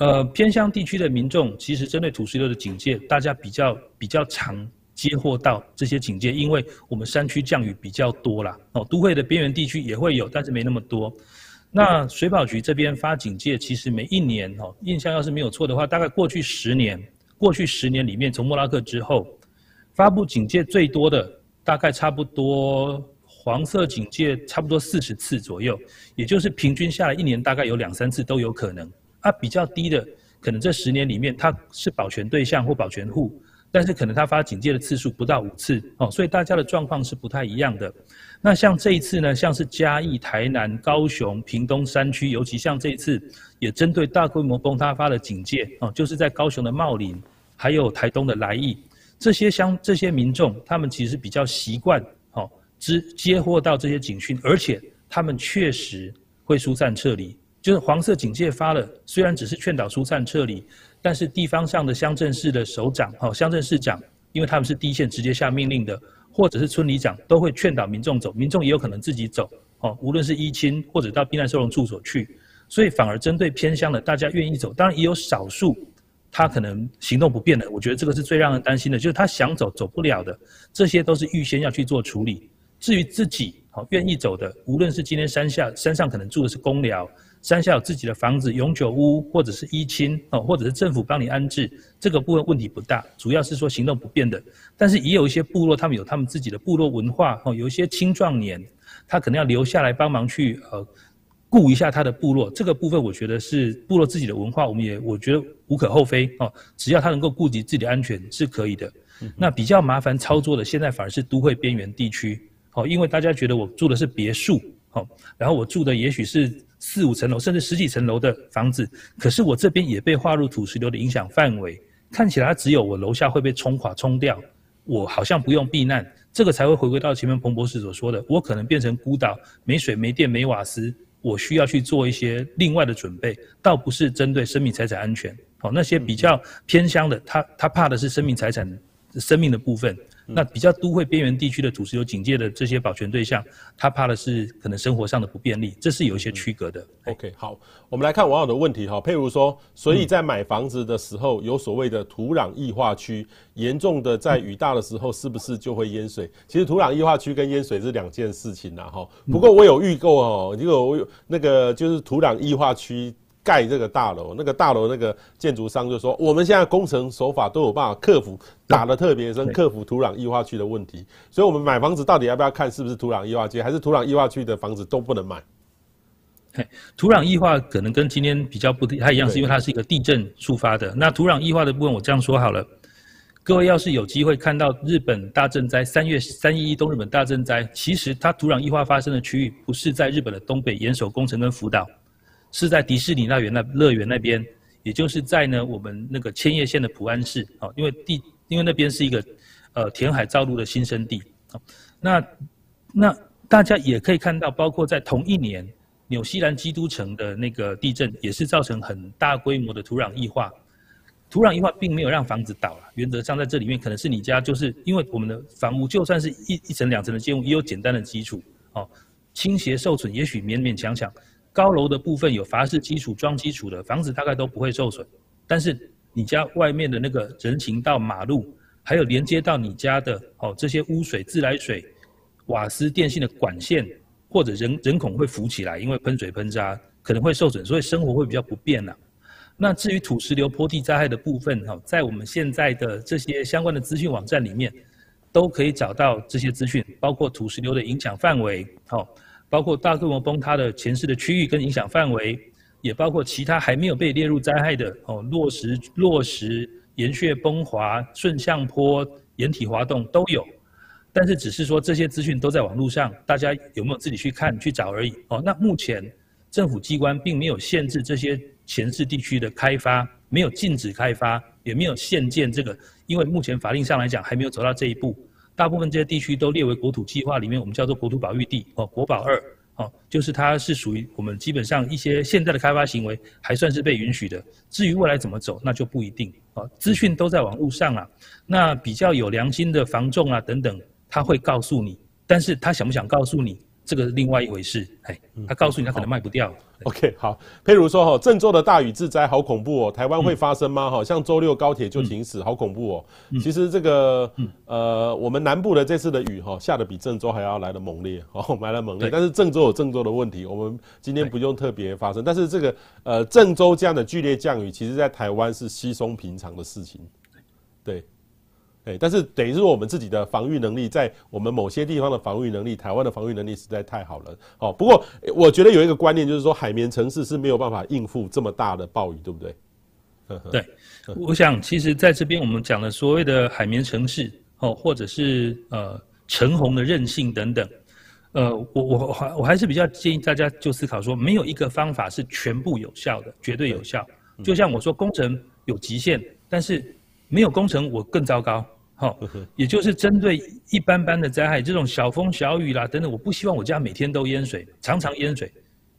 呃，偏乡地区的民众其实针对土石流的警戒，大家比较比较常接获到这些警戒，因为我们山区降雨比较多啦。哦，都会的边缘地区也会有，但是没那么多。那水保局这边发警戒，其实每一年哦，印象要是没有错的话，大概过去十年，过去十年里面，从莫拉克之后，发布警戒最多的，大概差不多黄色警戒差不多四十次左右，也就是平均下来一年大概有两三次都有可能。啊，比较低的，可能这十年里面它是保全对象或保全户，但是可能他发警戒的次数不到五次哦，所以大家的状况是不太一样的。那像这一次呢，像是嘉义、台南、高雄、屏东山区，尤其像这一次也针对大规模崩塌发的警戒哦，就是在高雄的茂林，还有台东的来义，这些乡这些民众，他们其实比较习惯哦，接接获到这些警讯，而且他们确实会疏散撤离。就是黄色警戒发了，虽然只是劝导疏散撤离，但是地方上的乡镇市的首长、哈乡镇市长，因为他们是第一线直接下命令的，或者是村里长，都会劝导民众走，民众也有可能自己走，哦，无论是依亲或者到避难收容处所去，所以反而针对偏乡的，大家愿意走，当然也有少数他可能行动不便的，我觉得这个是最让人担心的，就是他想走走不了的，这些都是预先要去做处理。至于自己好愿意走的，无论是今天山下山上可能住的是公寮。山下有自己的房子、永久屋，或者是一亲哦，或者是政府帮你安置，这个部分问题不大。主要是说行动不便的，但是也有一些部落，他们有他们自己的部落文化哦，有一些青壮年，他可能要留下来帮忙去呃顾一下他的部落。这个部分我觉得是部落自己的文化，我们也我觉得无可厚非哦，只要他能够顾及自己的安全是可以的。那比较麻烦操作的，现在反而是都会边缘地区哦，因为大家觉得我住的是别墅哦，然后我住的也许是。四五层楼甚至十几层楼的房子，可是我这边也被划入土石流的影响范围。看起来只有我楼下会被冲垮冲掉，我好像不用避难，这个才会回归到前面彭博士所说的，我可能变成孤岛，没水没电没瓦斯，我需要去做一些另外的准备，倒不是针对生命财产安全。好，那些比较偏乡的，他他怕的是生命财产生命的部分。那比较都会边缘地区的土石流警戒的这些保全对象，他怕的是可能生活上的不便利，这是有一些区隔的。嗯、OK，好，我们来看网友的问题哈，譬如说，所以在买房子的时候有所谓的土壤异化区，严重的在雨大的时候是不是就会淹水？其实土壤异化区跟淹水是两件事情呐哈。不过我有预购哦，如果我有那个就是土壤异化区。盖这个大楼，那个大楼那个建筑商就说，我们现在工程手法都有办法克服，打得特别深，克服土壤异化区的问题。所以，我们买房子到底要不要看是不是土壤异化区，还是土壤异化区的房子都不能买？土壤异化可能跟今天比较不太一样，是因为它是一个地震触发的。那土壤异化的部分，我这样说好了，各位要是有机会看到日本大震灾，三月三一一东日本大震灾，其实它土壤异化发生的区域不是在日本的东北岩手宫城跟福岛。是在迪士尼乐园那乐园那边，也就是在呢我们那个千叶县的浦安市啊，因为地因为那边是一个呃填海造陆的新生地啊，那那大家也可以看到，包括在同一年纽西兰基督城的那个地震，也是造成很大规模的土壤异化，土壤异化并没有让房子倒了，原则上在这里面可能是你家就是因为我们的房屋就算是一一层两层的建物，也有简单的基础哦，倾斜受损也许勉勉强强。高楼的部分有筏式基础装基础的房子大概都不会受损，但是你家外面的那个人行道、马路，还有连接到你家的哦这些污水、自来水、瓦斯、电信的管线，或者人人孔会浮起来，因为喷水喷渣可能会受损，所以生活会比较不便呐、那至于土石流坡地灾害的部分，哈，在我们现在的这些相关的资讯网站里面，都可以找到这些资讯，包括土石流的影响范围，好，包括大规模崩塌的前世的区域跟影响范围，也包括其他还没有被列入灾害的，哦，落石、落石、岩穴崩滑、顺向坡、岩体滑动都有。但是只是说这些资讯都在网络上，大家有没有自己去看去找而已，哦，那目前政府机关并没有限制这些。前世地区的开发没有禁止开发，也没有限建这个，因为目前法令上来讲还没有走到这一步。大部分这些地区都列为国土计划里面，我们叫做国土保育地哦，国保二哦，就是它是属于我们基本上一些现在的开发行为还算是被允许的。至于未来怎么走，那就不一定哦。资讯都在网络上啊，那比较有良心的房仲啊等等，他会告诉你，但是他想不想告诉你？这个是另外一回事，哎，他告诉你他可能卖不掉。OK，好，譬如说哈，郑州的大雨致灾好恐怖哦，台湾会发生吗？哈、嗯，像周六高铁就停驶，好恐怖哦。嗯、其实这个，呃，我们南部的这次的雨哈下的比郑州还要来得猛烈，哦，(laughs) 来得猛烈。但是郑州有郑州的问题，我们今天不用特别发生。但是这个，呃，郑州这样的剧烈降雨，其实在台湾是稀松平常的事情，对。哎，但是等于是我们自己的防御能力，在我们某些地方的防御能力，台湾的防御能力实在太好了。哦，不过我觉得有一个观念，就是说海绵城市是没有办法应付这么大的暴雨，对不对？对，我想其实在这边我们讲的所谓的海绵城市，哦，或者是呃橙红的韧性等等，呃，我我还我还是比较建议大家就思考说，没有一个方法是全部有效的，绝对有效。就像我说，工程有极限，但是。没有工程，我更糟糕。好，也就是针对一般般的灾害，这种小风小雨啦等等，我不希望我家每天都淹水，常常淹水，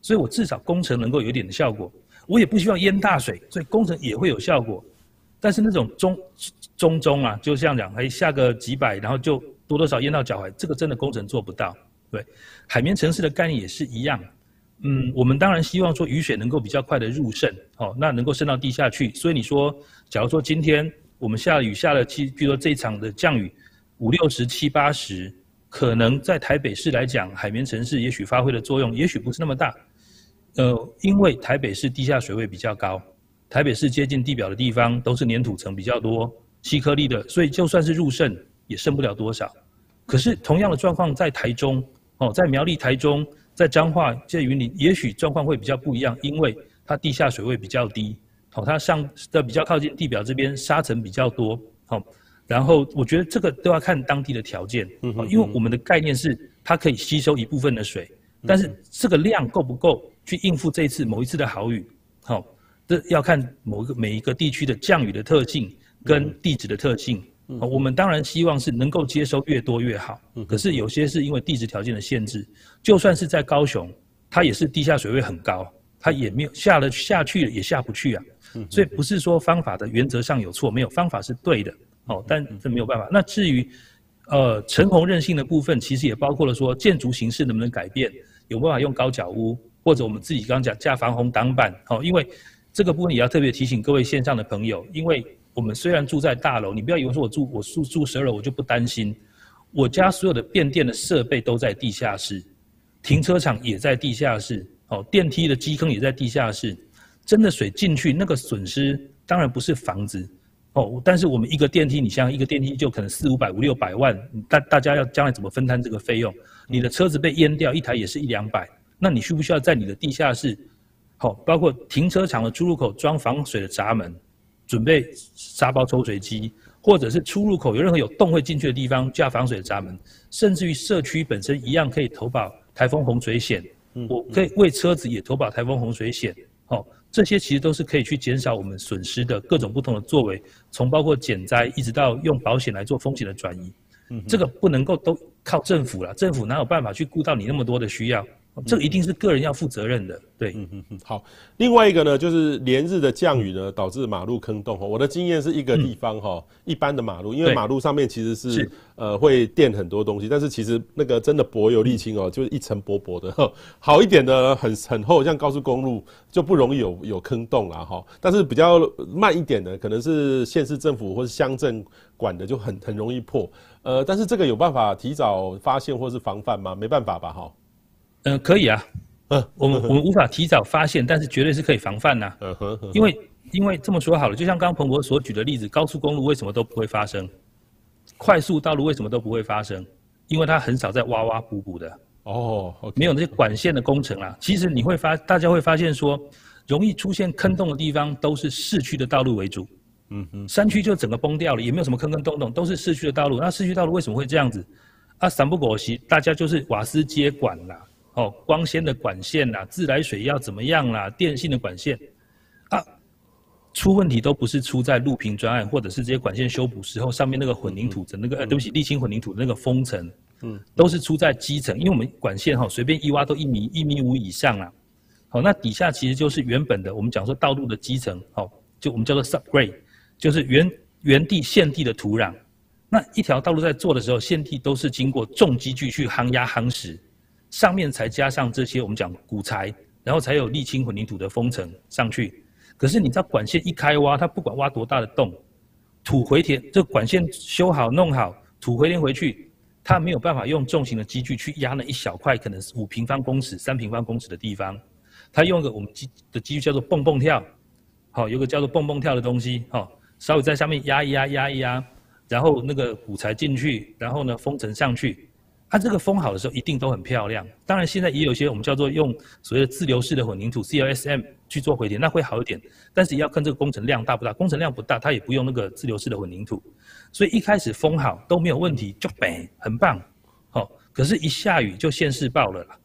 所以我至少工程能够有一点的效果。我也不希望淹大水，所以工程也会有效果。但是那种中中中啊，就这样讲，哎，下个几百，然后就多多少淹到脚踝，这个真的工程做不到。对，海绵城市的概念也是一样。嗯，我们当然希望说雨水能够比较快的入渗，哦，那能够渗到地下去。所以你说，假如说今天。我们下雨下了七，比如说这场的降雨五六十七八十，可能在台北市来讲，海绵城市也许发挥的作用，也许不是那么大。呃，因为台北市地下水位比较高，台北市接近地表的地方都是黏土层比较多、细颗粒的，所以就算是入渗也渗不了多少。可是同样的状况在台中哦，在苗栗、台中、在彰化、在云林，也许状况会比较不一样，因为它地下水位比较低。好，它上的比较靠近地表这边，沙尘比较多。好，然后我觉得这个都要看当地的条件。嗯，因为我们的概念是它可以吸收一部分的水，但是这个量够不够去应付这一次某一次的好雨？好，这要看某一个每一个地区的降雨的特性跟地质的特性。我们当然希望是能够接收越多越好。可是有些是因为地质条件的限制，就算是在高雄，它也是地下水位很高，它也没有下了下去了也下不去啊。所以不是说方法的原则上有错，没有方法是对的，哦，但这没有办法。那至于，呃，橙红韧性的部分，其实也包括了说建筑形式能不能改变，有办法用高脚屋，或者我们自己刚刚讲架防洪挡板，哦，因为这个部分也要特别提醒各位线上的朋友，因为我们虽然住在大楼，你不要以为说我住我住住十二楼我就不担心，我家所有的变电的设备都在地下室，停车场也在地下室，哦，电梯的基坑也在地下室。真的水进去，那个损失当然不是房子哦，但是我们一个电梯，你像一个电梯就可能四五百、五六百万，大大家要将来怎么分摊这个费用？你的车子被淹掉一台也是一两百，那你需不需要在你的地下室，好，包括停车场的出入口装防水的闸门，准备沙包抽水机，或者是出入口有任何有洞会进去的地方架防水闸门，甚至于社区本身一样可以投保台风洪水险，我可以为车子也投保台风洪水险，好。这些其实都是可以去减少我们损失的各种不同的作为，从包括减灾一直到用保险来做风险的转移，嗯，这个不能够都靠政府了，政府哪有办法去顾到你那么多的需要？这个一定是个人要负责任的，对。嗯嗯嗯。好，另外一个呢，就是连日的降雨呢，导致马路坑洞。我的经验是一个地方哈，一般的马路，因为马路上面其实是呃会垫很多东西，但是其实那个真的薄油沥青哦，就是一层薄薄的。好一点的很很厚，像高速公路就不容易有有坑洞啦哈。但是比较慢一点的，可能是县市政府或是乡镇管的，就很很容易破。呃，但是这个有办法提早发现或是防范吗？没办法吧哈。嗯，可以啊，嗯，我们我们无法提早发现，但是绝对是可以防范呐。嗯哼，因为因为这么说好了，就像刚刚彭博所举的例子，高速公路为什么都不会发生？快速道路为什么都不会发生？因为它很少在挖挖补补的哦，oh, okay. 没有那些管线的工程啦。其实你会发，大家会发现说，容易出现坑洞的地方都是市区的道路为主。嗯嗯，山区就整个崩掉了，也没有什么坑坑洞洞，都是市区的道路。那市区道路为什么会这样子？啊，三不狗席，大家就是瓦斯接管啦，哦，光纤的管线啦，自来水要怎么样啦，电信的管线，啊。出问题都不是出在路平专案，或者是这些管线修补时候上面那个混凝土的那个，呃，对不起，沥青混凝土的那个封层，嗯，都是出在基层，因为我们管线哈随便一挖都一米一米五以上啊，好，那底下其实就是原本的我们讲说道路的基层，好，就我们叫做 subgrade，就是原原地现地的土壤，那一条道路在做的时候，现地都是经过重机具去夯压夯实，上面才加上这些我们讲骨材，然后才有沥青混凝土的封层上去。可是你知道管线一开挖，它不管挖多大的洞，土回填，这管线修好弄好，土回填回去，它没有办法用重型的机具去压那一小块，可能是五平方公尺、三平方公尺的地方，它用个我们机的机具叫做蹦蹦跳，好，有个叫做蹦蹦跳的东西，好，稍微在上面压一压，压一压，然后那个骨材进去，然后呢封层上去。它这个封好的时候一定都很漂亮，当然现在也有一些我们叫做用所谓的自流式的混凝土 CLSM 去做回填，那会好一点，但是也要看这个工程量大不大，工程量不大，它也不用那个自流式的混凝土，所以一开始封好都没有问题，就北很棒，好，可是一下雨就现世报了啦，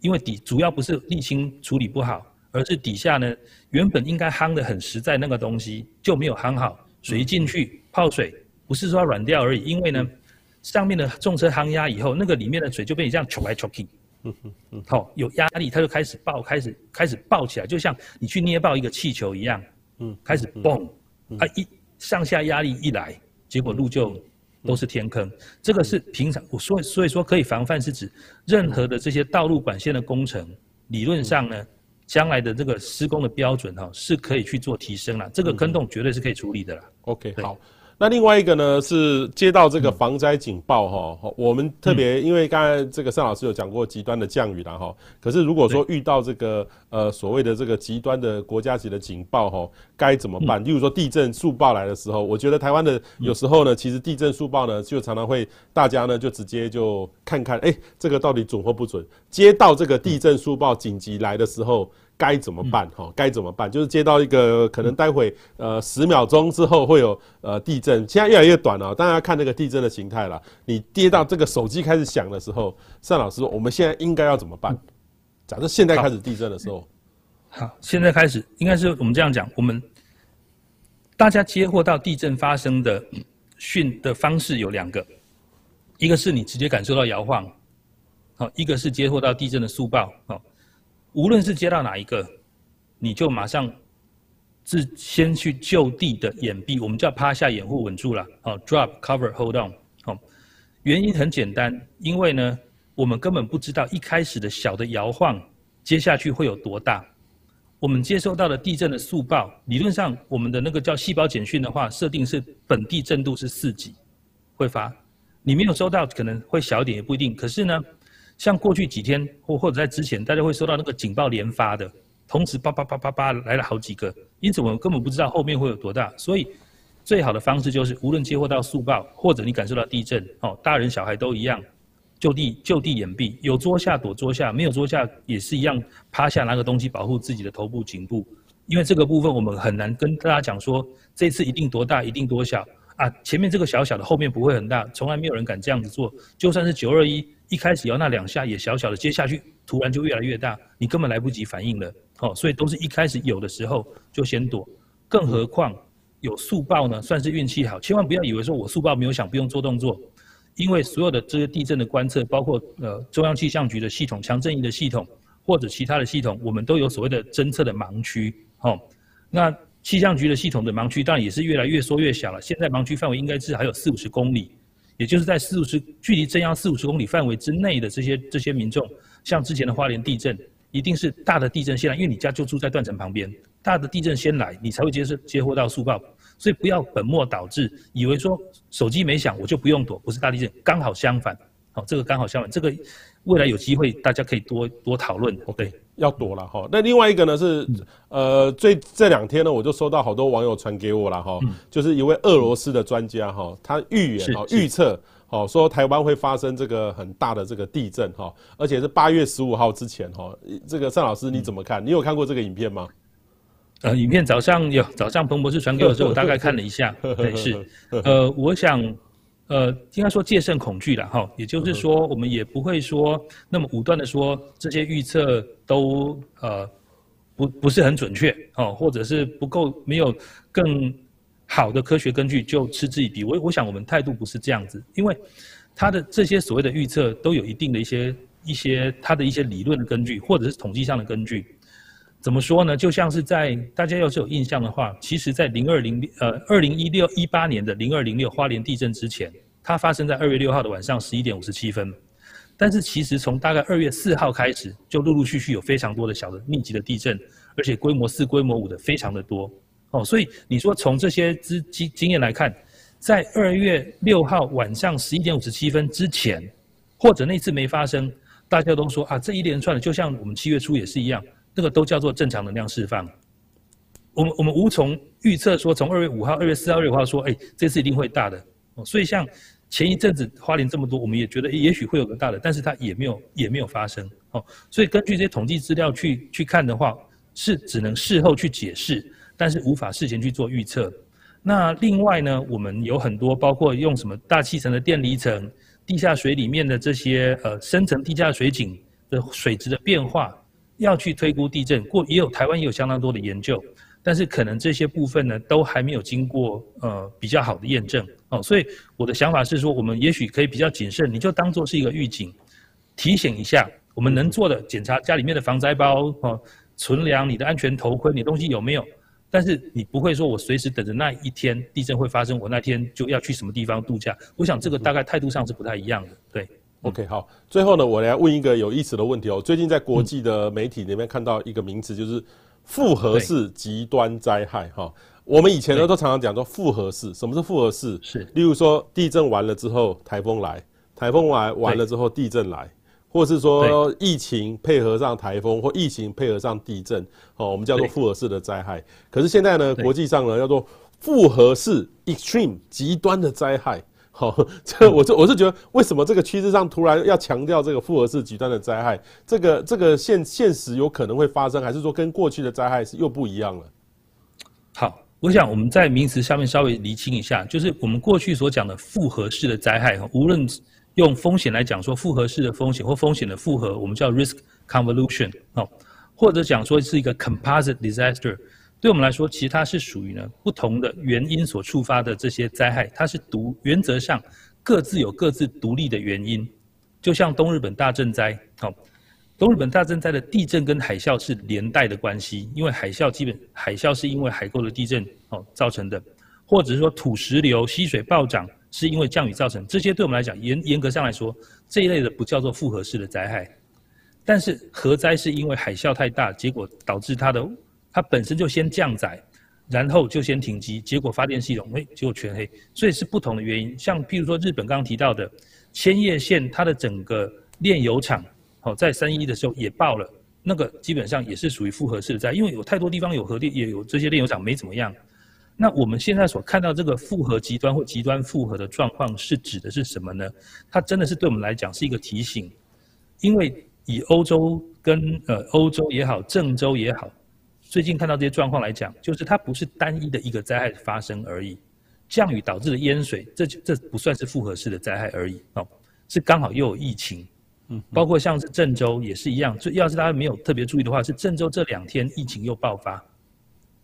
因为底主要不是沥青处理不好，而是底下呢原本应该夯得很实在那个东西就没有夯好，水一进去泡水，不是说要软掉而已，因为呢。上面的重车夯压以后，那个里面的水就被你这样抽来抽去，嗯嗯嗯，好，有压力，它就开始爆，开始开始爆起来，就像你去捏爆一个气球一样，嗯，开始蹦，啊一上下压力一来，结果路就都是天坑。这个是平常我说，所以说可以防范是指任何的这些道路管线的工程，理论上呢，将来的这个施工的标准哈是可以去做提升了，这个坑洞绝对是可以处理的啦。OK，好。那另外一个呢，是接到这个防灾警报哈，嗯、我们特别因为刚才这个尚老师有讲过极端的降雨了哈，可是如果说遇到这个呃所谓的这个极端的国家级的警报哈，该怎么办？例如说地震速报来的时候，我觉得台湾的有时候呢，其实地震速报呢就常常会大家呢就直接就看看，哎，这个到底准或不准？接到这个地震速报紧急来的时候。该怎么办？哈，该怎么办？就是接到一个可能待会呃十秒钟之后会有呃地震，现在越来越短了，当然要看那个地震的形态了。你跌到这个手机开始响的时候，单老师说，我们现在应该要怎么办？假设现在开始地震的时候，好，现在开始应该是我们这样讲，我们大家接获到地震发生的讯的方式有两个，一个是你直接感受到摇晃，好，一个是接获到地震的速报，好。无论是接到哪一个，你就马上自先去就地的掩蔽，我们叫趴下掩护稳住了，哦，drop cover hold on，好，原因很简单，因为呢，我们根本不知道一开始的小的摇晃，接下去会有多大。我们接收到的地震的速报，理论上我们的那个叫细胞简讯的话，设定是本地震度是四级，会发。你没有收到，可能会小一点，也不一定。可是呢，像过去几天或或者在之前，大家会收到那个警报连发的，同时叭叭叭叭叭来了好几个，因此我们根本不知道后面会有多大。所以最好的方式就是，无论接获到速报，或者你感受到地震，哦，大人小孩都一样，就地就地掩蔽，有桌下躲桌下，没有桌下也是一样，趴下拿个东西保护自己的头部颈部。因为这个部分我们很难跟大家讲说，这次一定多大，一定多小啊。前面这个小小的，后面不会很大，从来没有人敢这样子做，就算是九二一。一开始摇那两下也小小的，接下去突然就越来越大，你根本来不及反应了，哦，所以都是一开始有的时候就先躲，更何况有速报呢，算是运气好，千万不要以为说我速报没有响不用做动作，因为所有的这些地震的观测，包括呃中央气象局的系统、强震仪的系统或者其他的系统，我们都有所谓的侦测的盲区，哦，那气象局的系统的盲区当然也是越来越缩越小了，现在盲区范围应该是还有四五十公里。也就是在四五十距离震央四五十公里范围之内的这些这些民众，像之前的花莲地震，一定是大的地震先来，因为你家就住在断层旁边，大的地震先来，你才会接受接获到速报，所以不要本末倒置，以为说手机没响我就不用躲，不是大地震，刚好相反，好，这个刚好相反，这个未来有机会大家可以多多讨论。对，要躲了哈。那另外一个呢是，呃，最这两天呢，我就收到好多网友传给我了哈，就是一位俄罗斯的专家哈，他预言啊预测。哦，说台湾会发生这个很大的这个地震哈，而且是八月十五号之前哈。这个单老师你怎么看？你有看过这个影片吗？呃，影片早上有，早上彭博士传给我的时候，我大概看了一下。(laughs) 对，是。呃，我想，呃，应该说戒慎恐惧了哈。也就是说，我们也不会说那么武断的说这些预测都呃不不是很准确哦，或者是不够没有更。好的科学根据就嗤之以鼻。我我想我们态度不是这样子，因为他的这些所谓的预测都有一定的一些一些他的一些理论的根据，或者是统计上的根据。怎么说呢？就像是在大家要是有印象的话，其实在零二零呃二零一六一八年的零二零六花莲地震之前，它发生在二月六号的晚上十一点五十七分。但是其实从大概二月四号开始，就陆陆续续有非常多的小的密集的地震，而且规模四、规模五的非常的多。哦，所以你说从这些资经经验来看，在二月六号晚上十一点五十七分之前，或者那次没发生，大家都说啊，这一连串的就像我们七月初也是一样，那个都叫做正常能量释放。我们我们无从预测说从二月五号、二月四号、二月五号说，哎，这次一定会大的。所以像前一阵子花莲这么多，我们也觉得也许会有个大的，但是它也没有也没有发生。哦，所以根据这些统计资料去去看的话，是只能事后去解释。但是无法事前去做预测。那另外呢，我们有很多包括用什么大气层的电离层、地下水里面的这些呃深层地下水井的水质的变化，要去推估地震。过也有台湾也有相当多的研究，但是可能这些部分呢都还没有经过呃比较好的验证哦。所以我的想法是说，我们也许可以比较谨慎，你就当做是一个预警，提醒一下我们能做的，检查家里面的防灾包哦，存粮，你的安全头盔，你的东西有没有？但是你不会说，我随时等着那一天地震会发生，我那天就要去什么地方度假。我想这个大概态度上是不太一样的。对，OK，好。最后呢，我来问一个有意思的问题哦。最近在国际的媒体里面看到一个名词，就是复合式极端灾害。哈，我们以前呢都常常讲说复合式，什么是复合式？是，例如说地震完了之后台风来，台风完完了之后地震来。或是说疫情配合上台风，或疫情配合上地震，哦，我们叫做复合式的灾害。可是现在呢，国际上呢叫做复合式 （extreme） 极端的灾害。好，这我是我是觉得，为什么这个趋势上突然要强调这个复合式极端的灾害？这个这个现现实有可能会发生，还是说跟过去的灾害是又不一样了？好，我想我们在名词下面稍微厘清一下，就是我们过去所讲的复合式的灾害，无论。用风险来讲说，复合式的风险或风险的复合，我们叫 risk convolution 哦，或者讲说是一个 composite disaster。对我们来说，其实它是属于呢不同的原因所触发的这些灾害，它是独原则上各自有各自独立的原因。就像东日本大震灾，哦，东日本大震灾的地震跟海啸是连带的关系，因为海啸基本海啸是因为海沟的地震哦造成的，或者是说土石流、溪水暴涨。是因为降雨造成，这些对我们来讲严严格上来说，这一类的不叫做复合式的灾害。但是核灾是因为海啸太大，结果导致它的它本身就先降载，然后就先停机，结果发电系统哎结果全黑，所以是不同的原因。像譬如说日本刚刚提到的千叶县，它的整个炼油厂哦在三一的时候也爆了，那个基本上也是属于复合式的灾，因为有太多地方有核电也有这些炼油厂没怎么样。那我们现在所看到这个复合极端或极端复合的状况是指的是什么呢？它真的是对我们来讲是一个提醒，因为以欧洲跟呃欧洲也好，郑州也好，最近看到这些状况来讲，就是它不是单一的一个灾害发生而已，降雨导致的淹水，这这不算是复合式的灾害而已哦，是刚好又有疫情，嗯，包括像是郑州也是一样，最要是大家没有特别注意的话，是郑州这两天疫情又爆发。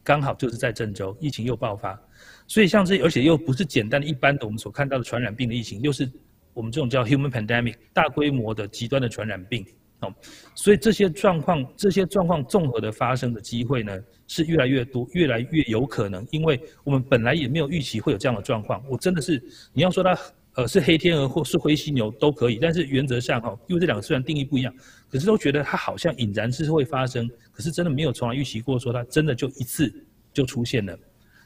刚好就是在郑州，疫情又爆发，所以像这，而且又不是简单的一般的我们所看到的传染病的疫情，又是我们这种叫 human pandemic 大规模的极端的传染病，哦，所以这些状况，这些状况综合的发生的机会呢，是越来越多，越来越有可能，因为我们本来也没有预期会有这样的状况，我真的是你要说它。呃，是黑天鹅或是灰犀牛都可以，但是原则上哈，因为这两个虽然定义不一样，可是都觉得它好像隐然是会发生，可是真的没有从来预期过说它真的就一次就出现了。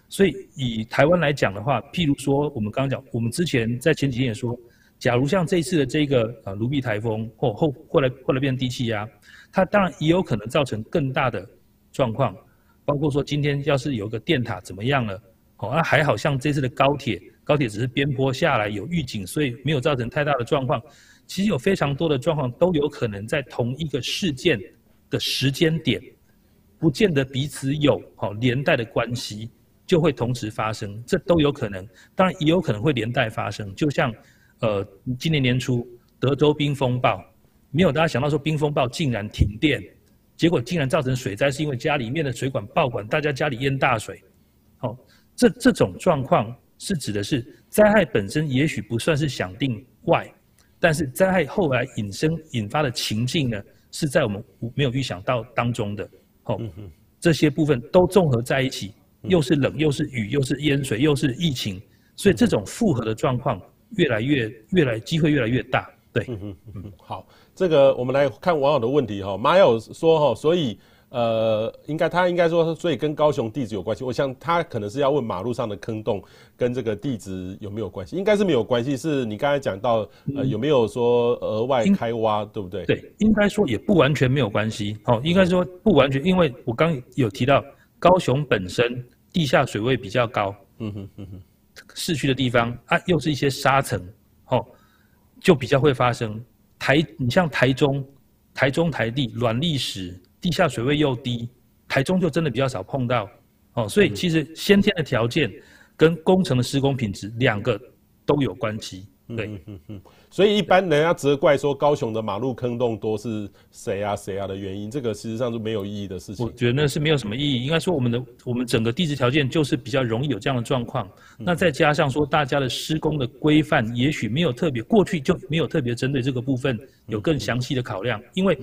所以以台湾来讲的话，譬如说我们刚刚讲，我们之前在前几天也说，假如像这次的这个呃卢碧台风或后后来后来变成低气压，它当然也有可能造成更大的状况，包括说今天要是有个电塔怎么样了，哦，那还好像这次的高铁，高铁只是边坡下来有预警，所以没有造成太大的状况。其实有非常多的状况都有可能在同一个事件的时间点，不见得彼此有好连带的关系，就会同时发生，这都有可能。当然也有可能会连带发生，就像。呃，今年年初德州冰风暴，没有大家想到说冰风暴竟然停电，结果竟然造成水灾，是因为家里面的水管爆管，大家家里淹大水。好、哦，这这种状况是指的是灾害本身也许不算是想定外，但是灾害后来引申引发的情境呢，是在我们没有预想到当中的。好、哦，这些部分都综合在一起，又是冷又是雨又是淹水又是疫情，所以这种复合的状况。越来越越来机会越来越大，对，嗯嗯嗯，好，这个我们来看网友的问题哈，马友说哈，所以呃，应该他应该说，所以跟高雄地质有关系。我想他可能是要问马路上的坑洞跟这个地质有没有关系，应该是没有关系。是你刚才讲到呃，有没有说额外开挖，对不对？对，应该说也不完全没有关系。哦，应该说不完全，因为我刚有提到高雄本身地下水位比较高。嗯哼嗯哼。市区的地方啊，又是一些沙层，哦，就比较会发生台。你像台中、台中台地软砾石，地下水位又低，台中就真的比较少碰到，哦，所以其实先天的条件跟工程的施工品质两个都有关系。对，嗯嗯嗯，所以一般人家责怪说高雄的马路坑洞多是谁啊谁啊的原因，这个事实际上是没有意义的事情。我觉得那是没有什么意义，应该说我们的我们整个地质条件就是比较容易有这样的状况。那再加上说大家的施工的规范，也许没有特别过去就没有特别针对这个部分有更详细的考量，因为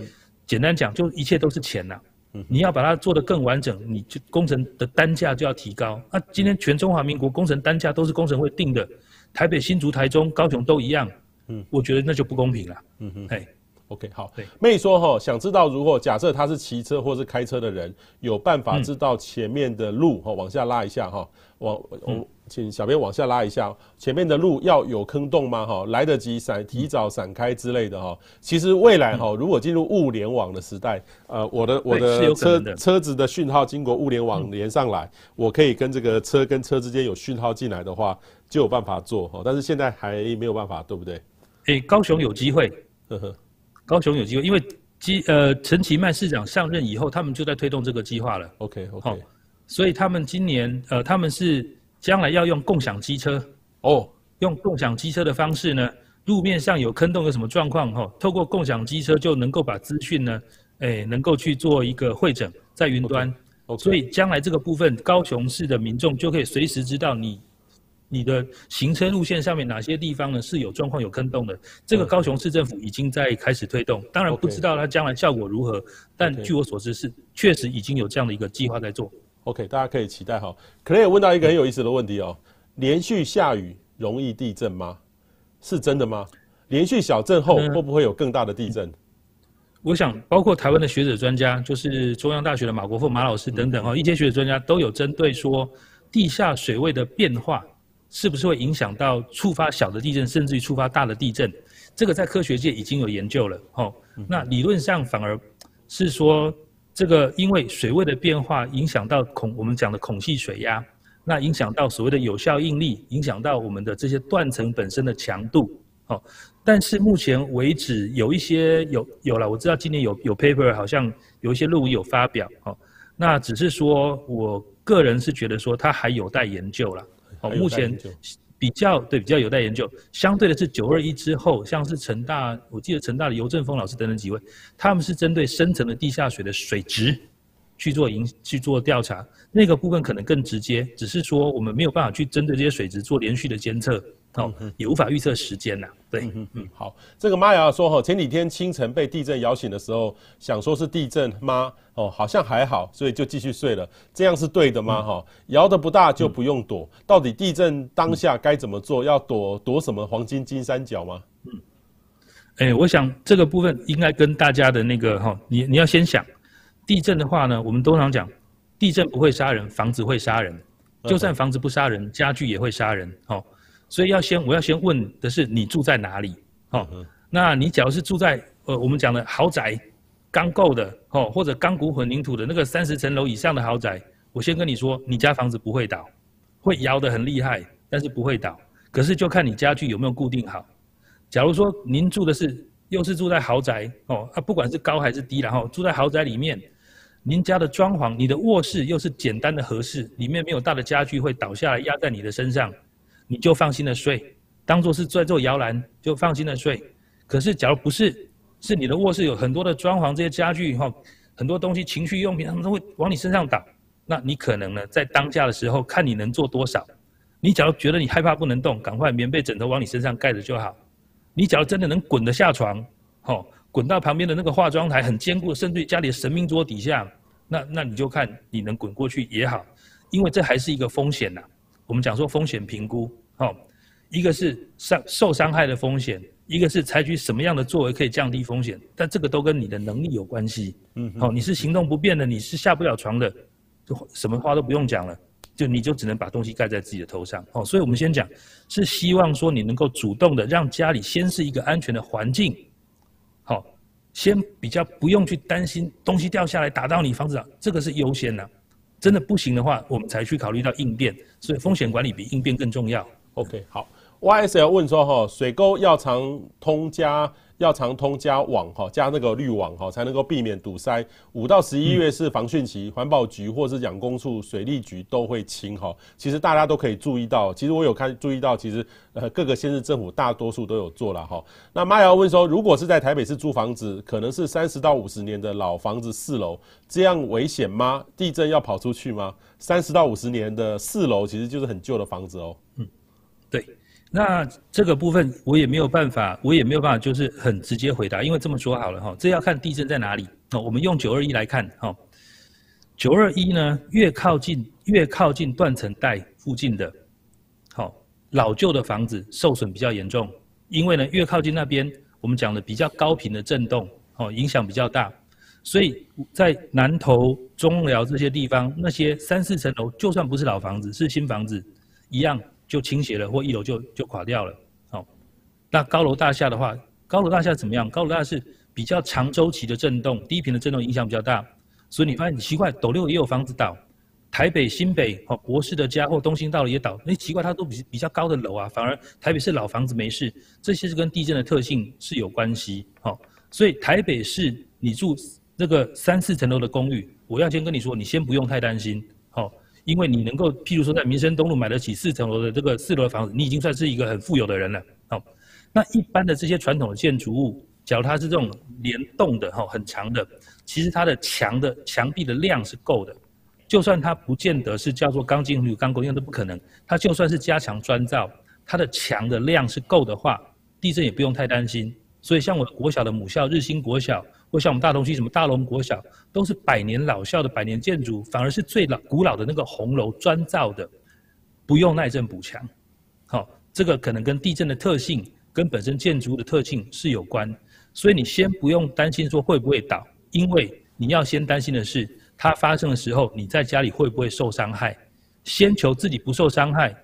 简单讲就一切都是钱呐、啊。你要把它做得更完整，你就工程的单价就要提高。那今天全中华民国工程单价都是工程会定的。台北、新竹、台中、高雄都一样，嗯，我觉得那就不公平了。嗯哼，哎，OK，好。对，妹说哈，想知道如果假设他是骑车或是开车的人，有办法知道前面的路哈，往下拉一下哈，往我请小编往下拉一下，前面的路要有坑洞吗？哈，来得及闪，提早闪开之类的哈。其实未来哈，如果进入物联网的时代，呃，我的我的车车子的讯号经过物联网连上来，我可以跟这个车跟车之间有讯号进来的话。就有办法做哈，但是现在还没有办法，对不对？诶，高雄有机会，呵呵，高雄有机会，因为基呃陈其迈市长上任以后，他们就在推动这个计划了。OK OK，所以他们今年呃他们是将来要用共享机车哦，用共享机车的方式呢，路面上有坑洞有什么状况哈，透过共享机车就能够把资讯呢，诶能够去做一个会诊在云端。Okay, okay. 所以将来这个部分，高雄市的民众就可以随时知道你。你的行车路线上面哪些地方呢是有状况、有坑洞的？这个高雄市政府已经在开始推动，当然不知道它将来效果如何，但据我所知是确实已经有这样的一个计划在做。OK，大家可以期待哈。可能也问到一个很有意思的问题哦，连续下雨容易地震吗？是真的吗？连续小震后会不会有更大的地震？我想，包括台湾的学者专家，就是中央大学的马国富马老师等等哈，一些学者专家都有针对说地下水位的变化。是不是会影响到触发小的地震，甚至于触发大的地震？这个在科学界已经有研究了。哦，那理论上反而是说，这个因为水位的变化影响到孔，我们讲的孔隙水压，那影响到所谓的有效应力，影响到我们的这些断层本身的强度。哦，但是目前为止有一些有有了，我知道今年有有 paper 好像有一些论文有发表。哦，那只是说我个人是觉得说它还有待研究了。哦，目前比较对比较有待研究，相对的是九二一之后，像是成大，我记得成大的游正峰老师等等几位，他们是针对深层的地下水的水质去做营去做调查，那个部分可能更直接，只是说我们没有办法去针对这些水质做连续的监测。哦，也无法预测时间呐。对，嗯嗯，好，这个玛雅说哈，前几天清晨被地震摇醒的时候，想说是地震吗？哦，好像还好，所以就继续睡了。这样是对的吗？哈，摇得不大就不用躲。到底地震当下该怎么做？要躲躲什么黄金金三角吗？嗯，哎，我想这个部分应该跟大家的那个哈，你你要先想，地震的话呢，我们通常讲，地震不会杀人，房子会杀人。就算房子不杀人，家具也会杀人。哦。所以要先我要先问的是你住在哪里？哦，那你假如是住在呃我们讲的豪宅，钢构的哦，或者钢骨混凝土的那个三十层楼以上的豪宅，我先跟你说，你家房子不会倒，会摇得很厉害，但是不会倒。可是就看你家具有没有固定好。假如说您住的是又是住在豪宅哦，啊不管是高还是低，然后住在豪宅里面，您家的装潢，你的卧室又是简单的合适，里面没有大的家具会倒下来压在你的身上，你就放心的睡，当做是在做摇篮，就放心的睡。可是假如不是，是你的卧室有很多的装潢，这些家具哈，很多东西情趣用品，他们都会往你身上挡。那你可能呢，在当下的时候，看你能做多少。你假如觉得你害怕不能动，赶快棉被枕头往你身上盖着就好。你假如真的能滚得下床，吼，滚到旁边的那个化妆台很坚固，甚至于家里的神明桌底下，那那你就看你能滚过去也好，因为这还是一个风险呐。我们讲说风险评估，吼，一个是伤受伤害的风险。一个是采取什么样的作为可以降低风险，但这个都跟你的能力有关系。嗯，好，你是行动不便的，你是下不了床的，就什么话都不用讲了，就你就只能把东西盖在自己的头上。哦，所以我们先讲，是希望说你能够主动的让家里先是一个安全的环境，好，先比较不用去担心东西掉下来打到你房子上，这个是优先的。真的不行的话，我们才去考虑到应变。所以风险管理比应变更重要。OK，好。YSL 问说：哈，水沟要常通加，要常通加网哈，加那个滤网哈，才能够避免堵塞。五到十一月是防汛期，环保局或是养工处、水利局都会清哈。其实大家都可以注意到，其实我有看注意到，其实呃各个县市政府大多数都有做了哈。那妈瑶问说，如果是在台北市租房子，可能是三十到五十年的老房子四楼，这样危险吗？地震要跑出去吗？三十到五十年的四楼其实就是很旧的房子哦。嗯，对。那这个部分我也没有办法，我也没有办法，就是很直接回答，因为这么说好了哈，这要看地震在哪里。哦，我们用九二一来看哈，九二一呢，越靠近越靠近断层带附近的，好老旧的房子受损比较严重，因为呢越靠近那边，我们讲的比较高频的震动，哦影响比较大，所以在南投、中寮这些地方，那些三四层楼，就算不是老房子，是新房子，一样。就倾斜了，或一楼就就垮掉了。好，那高楼大厦的话，高楼大厦怎么样？高楼大厦是比较长周期的震动，低频的震动影响比较大。所以你发现很奇怪，斗六也有房子倒，台北新北哦，博士的家或东兴道了也倒。那奇怪，它都比比较高的楼啊，反而台北市老房子没事。这些是跟地震的特性是有关系。好，所以台北市你住那个三四层楼的公寓，我要先跟你说，你先不用太担心。因为你能够，譬如说在民生东路买得起四层楼的这个四楼的房子，你已经算是一个很富有的人了。好，那一般的这些传统的建筑物，假如它是这种联动的哈，很长的，其实它的墙的墙壁的量是够的。就算它不见得是叫做钢筋混凝土钢构，因为都不可能。它就算是加强砖造，它的墙的量是够的话，地震也不用太担心。所以像我国小的母校日新国小。或像我们大同区什么大龙国小，都是百年老校的百年建筑，反而是最老古老的那个红楼砖造的，不用耐震补强。好，这个可能跟地震的特性跟本身建筑的特性是有关，所以你先不用担心说会不会倒，因为你要先担心的是它发生的时候你在家里会不会受伤害，先求自己不受伤害，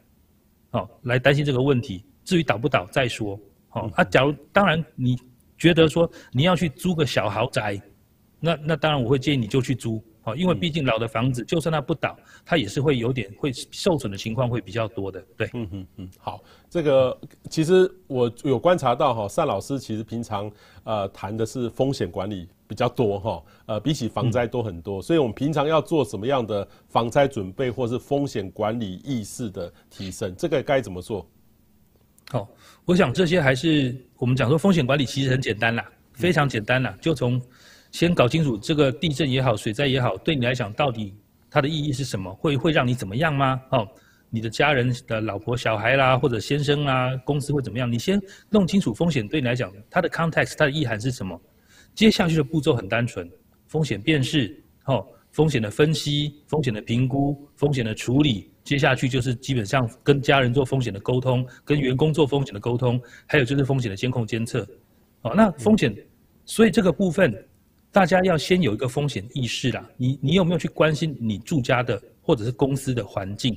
好，来担心这个问题，至于倒不倒再说。好，啊，假如当然你。觉得说你要去租个小豪宅，那那当然我会建议你就去租，好，因为毕竟老的房子就算它不倒，它也是会有点会受损的情况会比较多的，对。嗯嗯嗯，好，这个其实我有观察到哈，单老师其实平常呃谈的是风险管理比较多哈，呃比起防灾多很多，所以我们平常要做什么样的防灾准备或是风险管理意识的提升，这个该怎么做？好，我想这些还是我们讲说风险管理其实很简单啦，非常简单啦，就从先搞清楚这个地震也好，水灾也好，对你来讲到底它的意义是什么，会会让你怎么样吗？哦，你的家人的老婆小孩啦，或者先生啦，公司会怎么样？你先弄清楚风险对你来讲它的 context，它的意涵是什么？接下去的步骤很单纯，风险辨识，哦，风险的分析，风险的评估，风险的处理。接下去就是基本上跟家人做风险的沟通，跟员工做风险的沟通，还有就是风险的监控监测。哦，那风险，所以这个部分大家要先有一个风险意识啦。你你有没有去关心你住家的或者是公司的环境？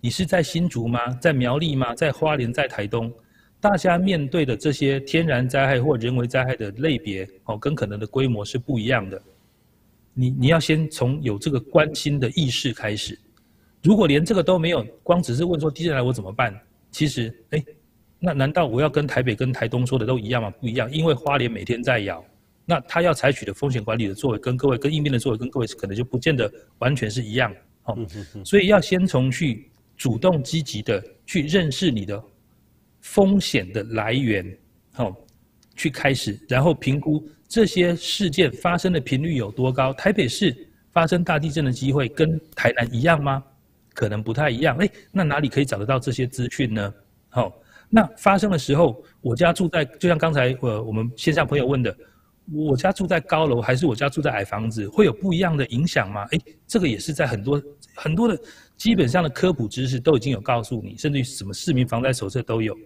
你是在新竹吗？在苗栗吗？在花莲，在台东？大家面对的这些天然灾害或人为灾害的类别，哦，跟可能的规模是不一样的。你你要先从有这个关心的意识开始。如果连这个都没有，光只是问说地震来我怎么办？其实，哎，那难道我要跟台北跟台东说的都一样吗？不一样，因为花莲每天在摇，那他要采取的风险管理的作为跟各位跟应变的作为跟各位可能就不见得完全是一样。哦，所以要先从去主动积极的去认识你的。风险的来源，好，去开始，然后评估这些事件发生的频率有多高。台北市发生大地震的机会跟台南一样吗？可能不太一样。哎，那哪里可以找得到这些资讯呢？好，那发生的时候，我家住在，就像刚才呃我们线上朋友问的，我家住在高楼还是我家住在矮房子，会有不一样的影响吗？哎，这个也是在很多很多的基本上的科普知识都已经有告诉你，甚至于什么市民防灾手册都有。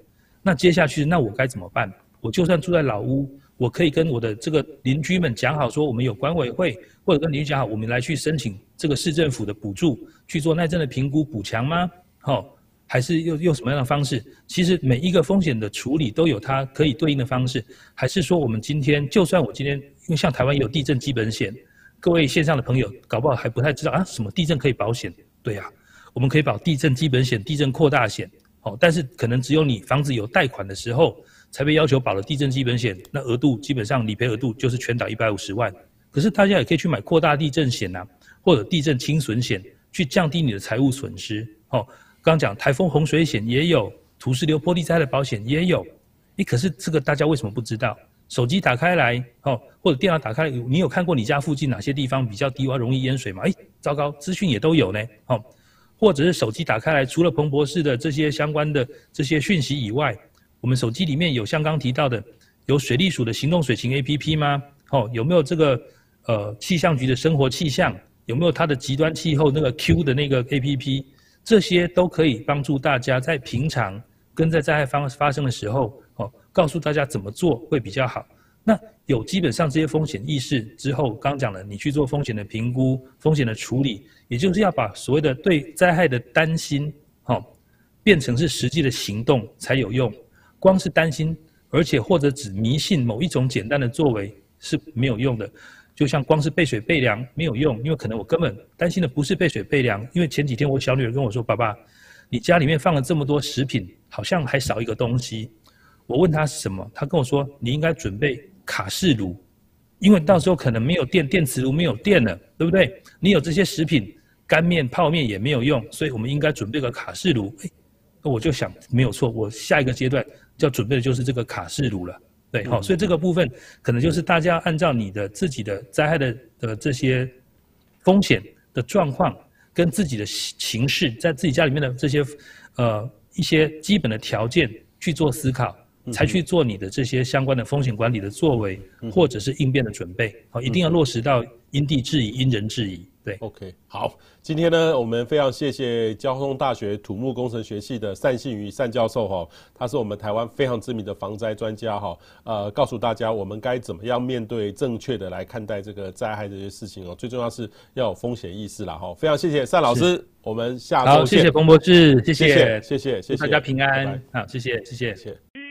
那接下去，那我该怎么办？我就算住在老屋，我可以跟我的这个邻居们讲好，说我们有管委会，或者跟邻居讲好，我们来去申请这个市政府的补助，去做耐震的评估补强吗？好，还是用用什么样的方式？其实每一个风险的处理都有它可以对应的方式，还是说我们今天，就算我今天，因为像台湾有地震基本险，各位线上的朋友搞不好还不太知道啊，什么地震可以保险？对呀，我们可以保地震基本险、地震扩大险。哦，但是可能只有你房子有贷款的时候，才被要求保了地震基本险，那额度基本上理赔额度就是全岛一百五十万。可是大家也可以去买扩大地震险呐、啊，或者地震轻损险，去降低你的财务损失。哦，刚刚讲台风洪水险也有，土石流、坡地灾的保险也有。诶，可是这个大家为什么不知道？手机打开来，哦，或者电脑打开，你有看过你家附近哪些地方比较低洼容易淹水吗？诶，糟糕，资讯也都有呢。哦。或者是手机打开来，除了彭博士的这些相关的这些讯息以外，我们手机里面有像刚提到的，有水利署的行动水情 APP 吗？哦，有没有这个呃气象局的生活气象？有没有它的极端气候那个 Q 的那个 APP？这些都可以帮助大家在平常跟在灾害发发生的时候，哦，告诉大家怎么做会比较好。那有基本上这些风险意识之后，刚讲了，你去做风险的评估、风险的处理，也就是要把所谓的对灾害的担心，哦，变成是实际的行动才有用。光是担心，而且或者只迷信某一种简单的作为是没有用的。就像光是备水备粮没有用，因为可能我根本担心的不是备水备粮。因为前几天我小女儿跟我说：“爸爸，你家里面放了这么多食品，好像还少一个东西。”我问她是什么，她跟我说：“你应该准备。”卡式炉，因为到时候可能没有电，电磁炉没有电了，对不对？你有这些食品，干面、泡面也没有用，所以我们应该准备个卡式炉。我就想没有错，我下一个阶段要准备的就是这个卡式炉了。对，好，所以这个部分可能就是大家按照你的自己的灾害的的这些风险的状况，跟自己的情势，在自己家里面的这些呃一些基本的条件去做思考。才去做你的这些相关的风险管理的作为，或者是应变的准备，好，一定要落实到因地制宜、因人制宜。对，OK，好，今天呢，我们非常谢谢交通大学土木工程学系的单信宇单教授哈，他是我们台湾非常知名的防灾专家哈，呃，告诉大家我们该怎么样面对正确的来看待这个灾害这些事情哦，最重要是要有风险意识啦哈，非常谢谢单老师，我们下周见。好，谢谢彭博士，谢谢，谢谢，谢谢，谢谢，大家平安，好，谢谢，谢谢。谢谢